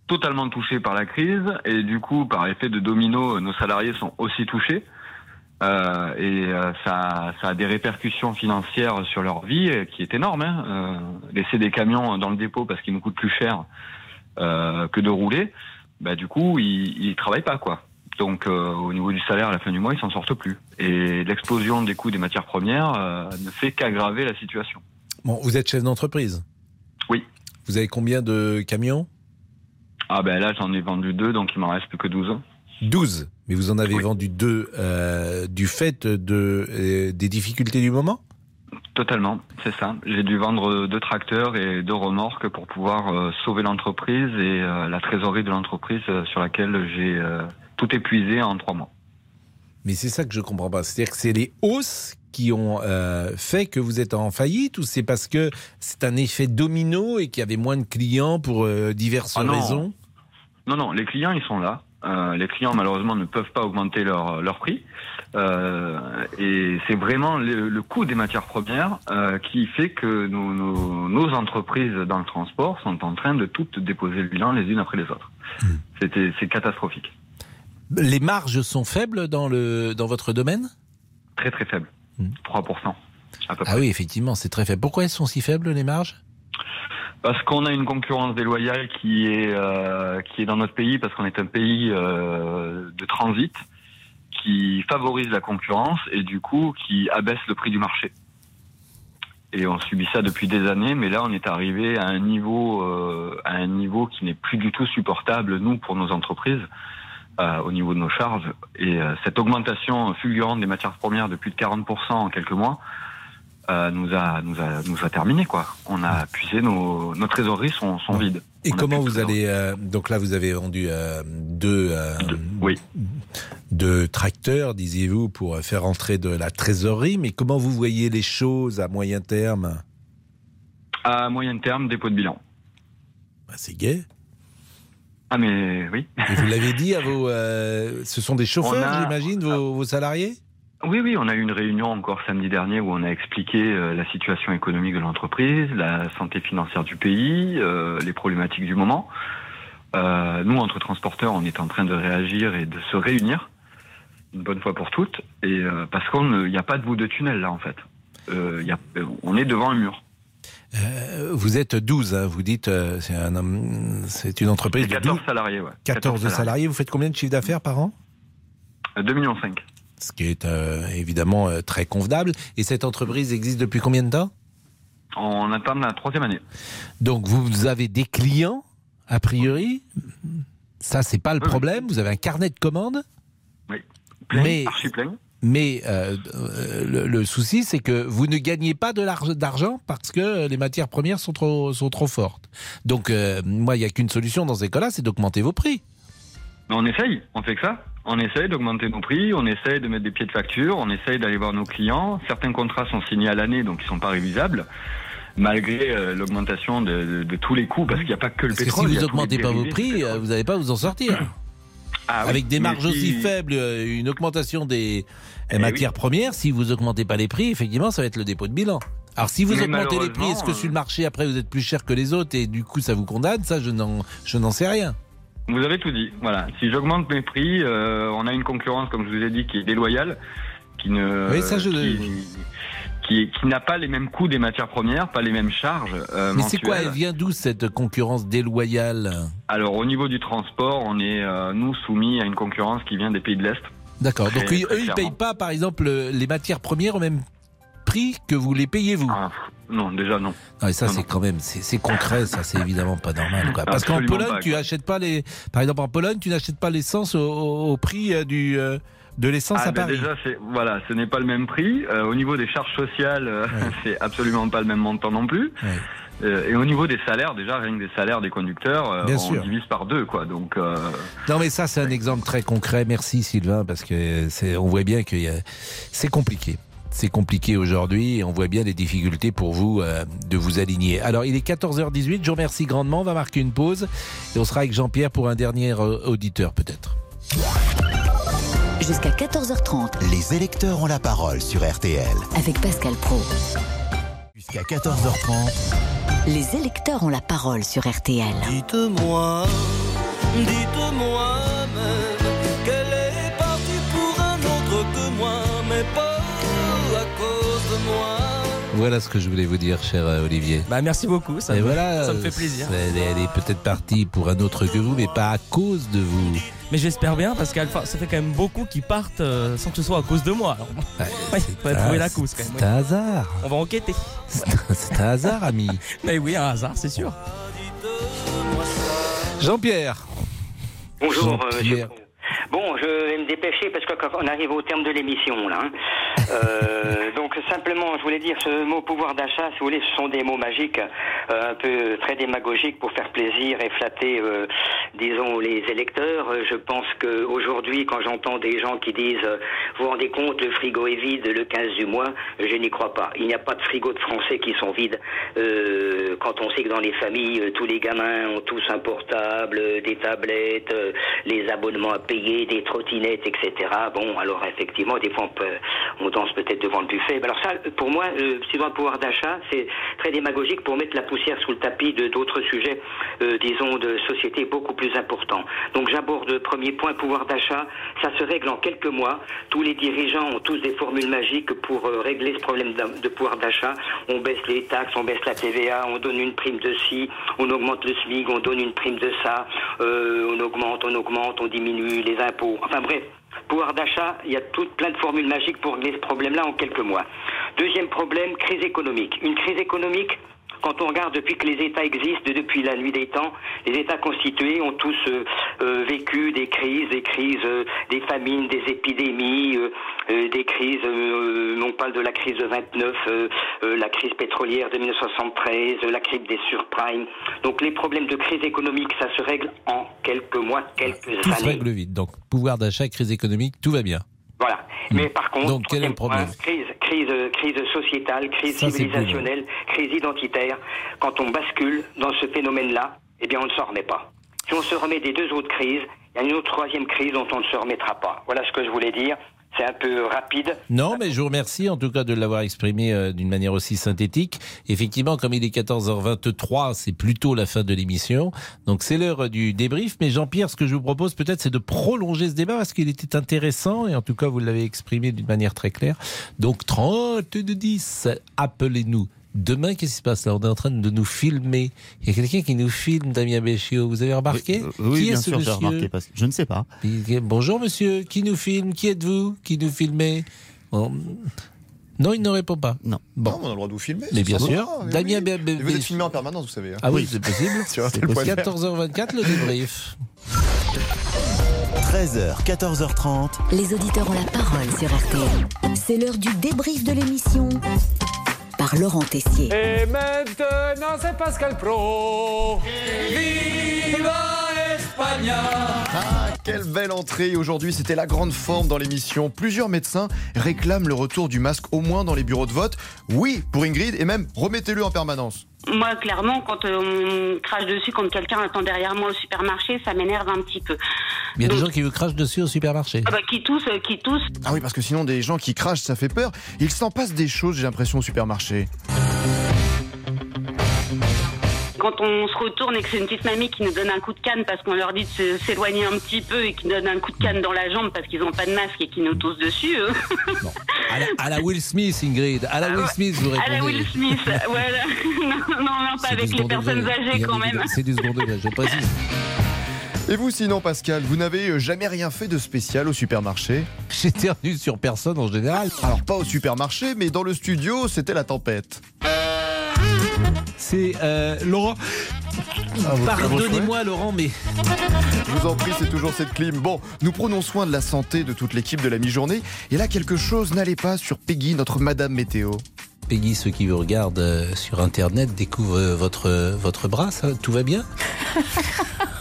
totalement touchés par la crise et du coup, par effet de domino, nos salariés sont aussi touchés. Euh, et euh, ça, ça a des répercussions financières sur leur vie euh, qui est énorme. Hein. Euh, laisser des camions dans le dépôt parce qu'ils nous coûtent plus cher euh, que de rouler, bah, du coup, ils, ils travaillent pas quoi. Donc, euh, au niveau du salaire à la fin du mois, ils s'en sortent plus. Et l'explosion des coûts des matières premières euh, ne fait qu'aggraver la situation. Bon, vous êtes chef d'entreprise? Oui. Vous avez combien de camions? Ah ben là, j'en ai vendu deux, donc il m'en reste plus que 12. 12. Mais vous en avez vendu deux euh, du fait de, euh, des difficultés du moment? Totalement, c'est ça. J'ai dû vendre deux tracteurs et deux remorques pour pouvoir euh, sauver l'entreprise et la trésorerie de l'entreprise sur laquelle j'ai tout épuisé en trois mois. Mais c'est ça que je comprends pas. C'est-à-dire que c'est les hausses qui ont euh, fait que vous êtes en faillite ou c'est parce que c'est un effet domino et qu'il y avait moins de clients pour euh, diverses Ah non. raisons? Non, non, les clients, ils sont là. Euh, les clients, malheureusement, ne peuvent pas augmenter leur, leur prix. Euh, et c'est vraiment le, le coût des matières premières euh, qui fait que nos, nos, nos entreprises dans le transport sont en train de toutes déposer le bilan les unes après les autres. C'était, c'est catastrophique. Les marges sont faibles dans, le, dans votre domaine? Très, très faible. 3%. À peu Ah oui, effectivement, c'est très faible. Pourquoi elles sont si faibles, les marges? Parce qu'on a une concurrence déloyale qui est euh, qui est dans notre pays parce qu'on est un pays euh, de transit qui favorise la concurrence et du coup qui abaisse le prix du marché. Et on subit ça depuis des années, mais là on est arrivé à un niveau euh, à un niveau qui n'est plus du tout supportable nous pour nos entreprises euh, au niveau de nos charges. Et euh, cette augmentation fulgurante des matières premières de plus de 40% en quelques mois euh, nous a nous a nous a terminé quoi. On a puisé nos nos trésoreries sont sont vides. Et On comment vous allez euh, donc là vous avez vendu euh, deux oui. deux tracteurs disiez-vous pour faire entrer de la trésorerie mais comment vous voyez les choses à moyen terme? À moyen terme, dépôt de bilan. Bah, C'est gai. Ah mais oui. Et vous l'avez dit à vos ce sont des chauffeurs a- j'imagine vos, vos salariés? Oui, oui, on a eu une réunion encore samedi dernier où on a expliqué euh, la situation économique de l'entreprise, la santé financière du pays, euh, les problématiques du moment. Euh, nous, entre transporteurs, on est en train de réagir et de se réunir une bonne fois pour toutes, et euh, parce qu'il n'y a pas de bout de tunnel là en fait. Il y a- on est devant un mur. Vous êtes 12 hein, vous dites c'est un une entreprise de 14 12 salariés, ouais. 14 salariés. Vous faites combien de chiffre d'affaires par an? 2 millions 5. Ce qui est euh, évidemment euh, très convenable. Et cette entreprise existe depuis combien de temps? On attend la troisième année. Donc vous avez des clients, a priori? Ça, c'est pas le problème. Vous avez un carnet de commandes? Oui. Plein, Mais, archi plein. mais euh, le, le souci, c'est que vous ne gagnez pas d'argent parce que les matières premières sont trop, sont trop fortes. Donc, moi, il n'y a qu'une solution dans ces cas-là, c'est d'augmenter vos prix. Mais on essaye, on fait que ça. On essaye d'augmenter nos prix, on essaye de mettre des pieds de facture, on essaye d'aller voir nos clients. Certains contrats sont signés à l'année, donc ils sont pas révisables, malgré euh, l'augmentation de, de- de tous les coûts, parce qu'il n'y a pas que le Parce que pétrole. si vous a tous les augmentez pas vos prix, vous n'allez pas vous en sortir. Ah oui, Avec des marges si- aussi faibles, euh, une augmentation des Eh matières premières, si vous augmentez pas les prix, effectivement, ça va être le dépôt de bilan. Alors si vous Mais augmentez les prix, est-ce que sur le marché, après, vous êtes plus cher que les autres et du coup, ça vous condamne? Ça, je n'en sais rien. Vous avez tout dit. Voilà. Si j'augmente mes prix, euh, on a une concurrence, comme je vous ai dit, qui est déloyale, qui ne, Oui, ça, je- qui, qui, qui n'a pas les mêmes coûts des matières premières, pas les mêmes charges. euh, Mais c'est quoi. Elle vient d'où cette concurrence déloyale? Alors au niveau du transport, on est euh, nous soumis à une concurrence qui vient des pays de l'Est. D'accord. Donc eux, ils payent pas, par exemple, les matières premières au même prix que vous les payez vous? Non, déjà non. Non, et ça, c'est quand même, c'est concret, ça, c'est évidemment pas normal. Quoi. Parce qu'en Pologne, pas, tu achètes pas les. Par exemple, en Pologne, tu n'achètes pas l'essence au, prix euh, du, euh, de l'essence Ah, à ben Paris. déjà, voilà, ce n'est pas le même prix. Euh, au niveau des charges sociales, euh, c'est absolument pas le même montant non plus. Euh, et au niveau des salaires, déjà rien que des salaires des conducteurs, Bien on sûr. divise par deux, quoi. Donc euh, Non, mais ça, c'est un exemple très concret. Merci, Sylvain, parce que on voit bien que c'est compliqué. C'est compliqué aujourd'hui et on voit bien les difficultés pour vous euh, de vous aligner. Alors, il est 14h18. Je vous remercie grandement. On va marquer une pause et on sera avec Jean-Pierre pour un dernier euh, auditeur, peut-être. Jusqu'à 14h30 Les électeurs ont la parole sur RTL. avec Pascal Pro. Jusqu'à 14h30. Les électeurs ont la parole sur RTL. Dites-moi, dites-moi Voilà ce que je voulais vous dire, cher euh, Olivier. Bah merci beaucoup, ça, et me, voilà, ça me fait plaisir. Elle, est- elle est peut-être partie pour un autre que vous, mais pas à cause de vous. Mais j'espère bien parce que ça fait quand même beaucoup qui partent euh, sans que ce soit à cause de moi. Alors, ouais, faudrait un- trouver la cause quand même. c'est un hasard. On va enquêter. C'est un hasard, ami. Mais oui, un hasard, c'est sûr. Jean-Pierre. Bonjour, euh, Jean-Pierre. Bon, je vais me dépêcher parce qu'on arrive au terme de l'émission là. hein. Euh, donc simplement, je voulais dire ce mot pouvoir d'achat, si vous voulez, ce sont des mots magiques, euh, un peu très démagogiques pour faire plaisir et flatter, euh, disons, les électeurs. Euh, Je pense qu'aujourd'hui, quand j'entends des gens qui disent, euh, vous vous rendez compte, le frigo est vide le 15 du mois, je n'y crois pas. Il n'y a pas de frigo de Français qui sont vides. Euh, quand on sait que dans les familles, euh, tous les gamins ont tous un portable, des tablettes, les abonnements à payer, des trottinettes, etc. Bon, alors effectivement, des fois on, peut, on danse peut-être devant le buffet. Alors ça, pour moi, le pouvoir d'achat, c'est très démagogique pour mettre la poussière sous le tapis de d'autres sujets, euh, disons, de société beaucoup plus important. Donc j'aborde premier point, pouvoir d'achat. Ça se règle en quelques mois. Tous les dirigeants ont tous des formules magiques pour euh, régler ce problème de pouvoir d'achat. On baisse les taxes, on baisse la TVA, on donne une prime de ci, on augmente le SMIC, on donne une prime de ça, euh, on augmente, on augmente, on diminue les impôts. Enfin bref, pouvoir d'achat, il y a tout plein de formules magiques pour régler ce problème-là en quelques mois. Deuxième problème, crise économique. Une crise économique, quand on regarde depuis que les États existent, depuis la nuit des temps, les États constitués ont tous euh, euh, vécu des crises, des crises, euh, des famines, des épidémies, euh, euh, des crises. euh, on parle de la crise de 29, euh, euh, la crise pétrolière de 1973, euh, la crise des surprimes. Donc les problèmes de crise économique, ça se règle en quelques mois, quelques Tout se années. règle vite. Donc, pouvoir d'achat, crise économique, tout va bien. Voilà. Mais par contre, Donc, quel est le troisième problème point, crise, crise, crise sociétale, crise Ça, civilisationnelle, crise identitaire. Quand on bascule dans ce phénomène-là, eh bien, on ne s'en remet pas. Si on se remet des deux autres crises, il y a une autre troisième crise dont on ne se remettra pas. Voilà ce que je voulais dire. C'est un peu rapide. Non, mais je vous remercie en tout cas de l'avoir exprimé euh, d'une manière aussi synthétique. Effectivement, comme il est 14h23, c'est plutôt la fin de l'émission. Donc c'est l'heure du débrief. Mais Jean-Pierre, ce que je vous propose peut-être, c'est de prolonger ce débat parce qu'il était intéressant et en tout cas, vous l'avez exprimé d'une manière très claire. Donc 30 de 10, appelez-nous. Demain, qu'est-ce qui se passe là? On est en train de nous filmer. Il y a quelqu'un qui nous filme, Damien Béchiot. Vous avez remarqué? Oui, euh, oui, Qui bien est ce sûr, j'ai monsieur? remarqué, parce que je ne sais pas. Bonjour monsieur, qui nous filme? Qui êtes-vous? Qui nous filmez Bon, Non, il ne répond pas. Non. Bon. on a le droit de vous filmer. Mais bien sûr. Ah, mais Damien oui. Bé- Vous êtes filmé en permanence, vous savez. hein. Ah oui, c'est. Sur possible. 14h24, le débrief. 13h, 14h30. Les auditeurs ont la parole sur RTL. C'est l'heure du débrief de l'émission Laurent Tessier. Et maintenant, c'est Pascal Pro. Viva. Ah, quelle belle entrée Aujourd'hui, c'était la grande forme dans l'émission. Plusieurs médecins réclament le retour du masque au moins dans les bureaux de vote. Oui, pour Ingrid, et même remettez-le en permanence. Moi, clairement, quand euh, on crache dessus, quand quelqu'un attend derrière moi au supermarché, ça m'énerve un petit peu. Il y a des gens qui vous crachent dessus au supermarché. Ah bah, qui tousse, euh, qui tousse. Ah oui, parce que sinon, des gens qui crachent, ça fait peur. Il s'en passe des choses, j'ai l'impression, au supermarché. Quand on se retourne et que c'est une petite mamie qui nous donne un coup de canne parce qu'on leur dit de s'éloigner un petit peu et qui donne un coup de canne dans la jambe parce qu'ils n'ont pas de masque et qui nous toussent dessus. euh. À la, à la Will Smith, Ingrid. À la Will Smith, vous répondez. À la Will Smith, voilà. non, non, non, pas avec les personnes degré. âgées quand même. C'est du second degré, je précise. Et vous, sinon, Pascal, vous n'avez euh, jamais rien fait de spécial au supermarché? J'éternue sur personne en général. Alors, pas au supermarché, mais dans le studio, c'était la tempête. C'est euh, Laurent. Ah, Pardonnez-moi, Laurent, mais Je vous en prie, c'est toujours cette clim. Bon, nous prenons soin de la santé de toute l'équipe de la mi-journée. Et là, quelque chose n'allait pas sur Peggy, notre Madame Météo. Peggy, ceux qui vous regardent euh, sur Internet découvrent euh, votre, votre bras, ça, tout va bien?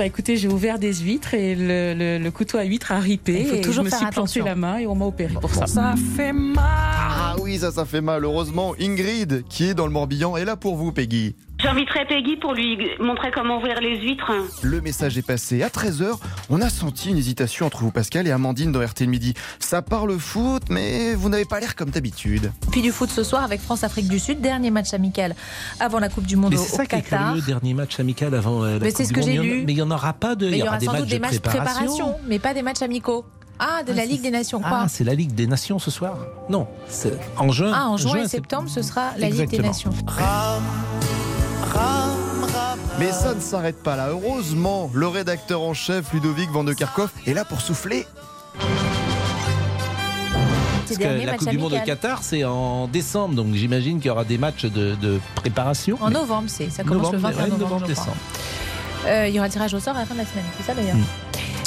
Bah écoutez, j'ai ouvert des huîtres et le, le- le couteau à huîtres a ripé. Il faut et toujours je me faire suis planté la main et on m'a opéré pour ça. Ça fait mal Ah oui, ça, ça fait mal. Heureusement, Ingrid, qui est dans le Morbihan, est là pour vous, Peggy. J'inviterai Peggy pour lui montrer comment ouvrir les huîtres. Le message est passé. À 13h, on a senti une hésitation entre vous, Pascal, et Amandine dans RTL Midi. Ça parle foot, mais vous n'avez pas l'air comme d'habitude. Puis du foot ce soir avec France-Afrique du Sud, dernier match amical avant la Coupe du Monde Mais au, c'est au ça qui est Qatar. curieux, dernier match amical avant euh, la Mais Coupe c'est ce du que Monde. y lu. Mais il n'y en aura pas de. Mais il y aura sans des matchs doute de des matchs préparation. préparation, mais pas des matchs amicaux. Ah, de la Ligue des Nations, quoi. Ah, c'est la Ligue des Nations ce soir Non, c'est en juin. Ah, en juin et c'est- septembre, ce sera la Ligue des. Nations. Mais ça ne s'arrête pas là. Heureusement, le rédacteur en chef, Ludovic Van de Kerkhoff, est là pour souffler. Parce que la Coupe du Monde au Qatar, c'est en décembre, donc j'imagine qu'il y aura des matchs de, de préparation. En novembre, c'est ça commence le Novembre, 21 ouais, novembre, décembre. Euh, il y aura le tirage au sort à la fin de la semaine, c'est ça d'ailleurs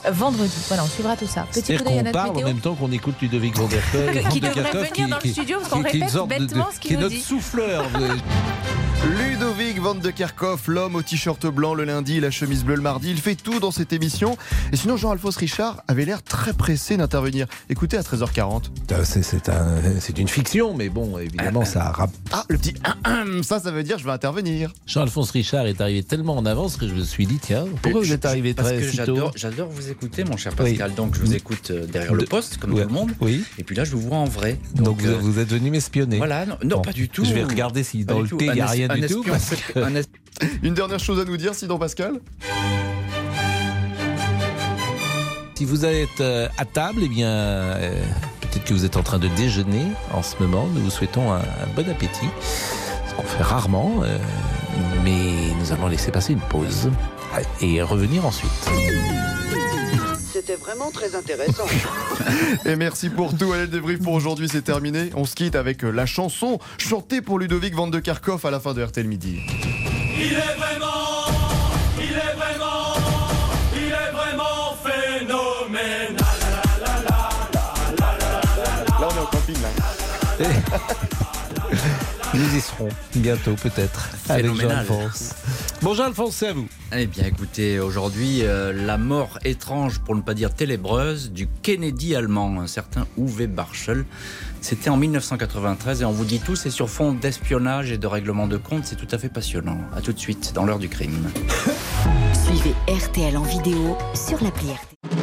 Euh, Vendredi, voilà, on suivra tout ça. Petit coup d'œil à qu'on notre parle en même temps qu'on écoute Ludovic Van der Kerkhoff, Que- qui devrait venir dans le studio, parce qu'on qui est une répète bêtement ce qu'il qui est nous notre dit. souffleur. Ludovic Van de Kerkhoff, l'homme au t-shirt blanc le lundi, la chemise bleue le mardi, il fait tout dans cette émission. Et sinon, Jean-Alphonse Richard avait l'air très pressé d'intervenir. Écoutez à 13h40. Euh, C'est- C'est un- c'est une fiction, mais bon, évidemment, ça rap- Ah, le petit ça, ça veut dire je vais intervenir. Jean-Alphonse Richard est arrivé tellement en avance que je me suis dit, tiens, pourquoi vous êtes arrivé très que si tôt j'adore, vous écouter, mon cher Oui. Pascal. Donc, je vous écoute euh, derrière le poste, comme Ouais. tout le monde. Oui. Et puis là, je vous vois en vrai. Donc, vous, euh, vous êtes venu m'espionner. Voilà, non, non, Bon, pas du tout. Je vais regarder si dans le thé, il n'y a rien du tout. parce Une dernière chose à nous dire, sinon Pascal Si vous êtes euh, à table, eh bien, euh, peut-être que vous êtes en train de déjeuner en ce moment. Nous vous souhaitons un, bon appétit, ce qu'on fait rarement, euh, mais nous allons laisser passer une pause et revenir ensuite. C'était vraiment très intéressant. Et merci pour tout. Allez, le débrief pour aujourd'hui, c'est terminé. On se quitte avec euh, la chanson chantée pour Ludovic Van de Kerkhoff à la fin de RTL Midi. Il est vraiment, il est vraiment, il est vraiment phénoménal. Là, on est au camping, là. Nous y serons bientôt, peut-être, avec. Jean-Alphonse. Bon, Jean-Alphonse, c'est à vous. Eh bien, écoutez, aujourd'hui, euh, la mort étrange, pour ne pas dire ténébreuse, du Kennedy allemand, un certain Uwe Barschel. C'était en 1993 et on vous dit tout, c'est sur fond d'espionnage et de règlement de compte. C'est tout à fait passionnant. À tout de suite, dans l'heure du crime. Suivez RTL en vidéo sur l'appli RTL.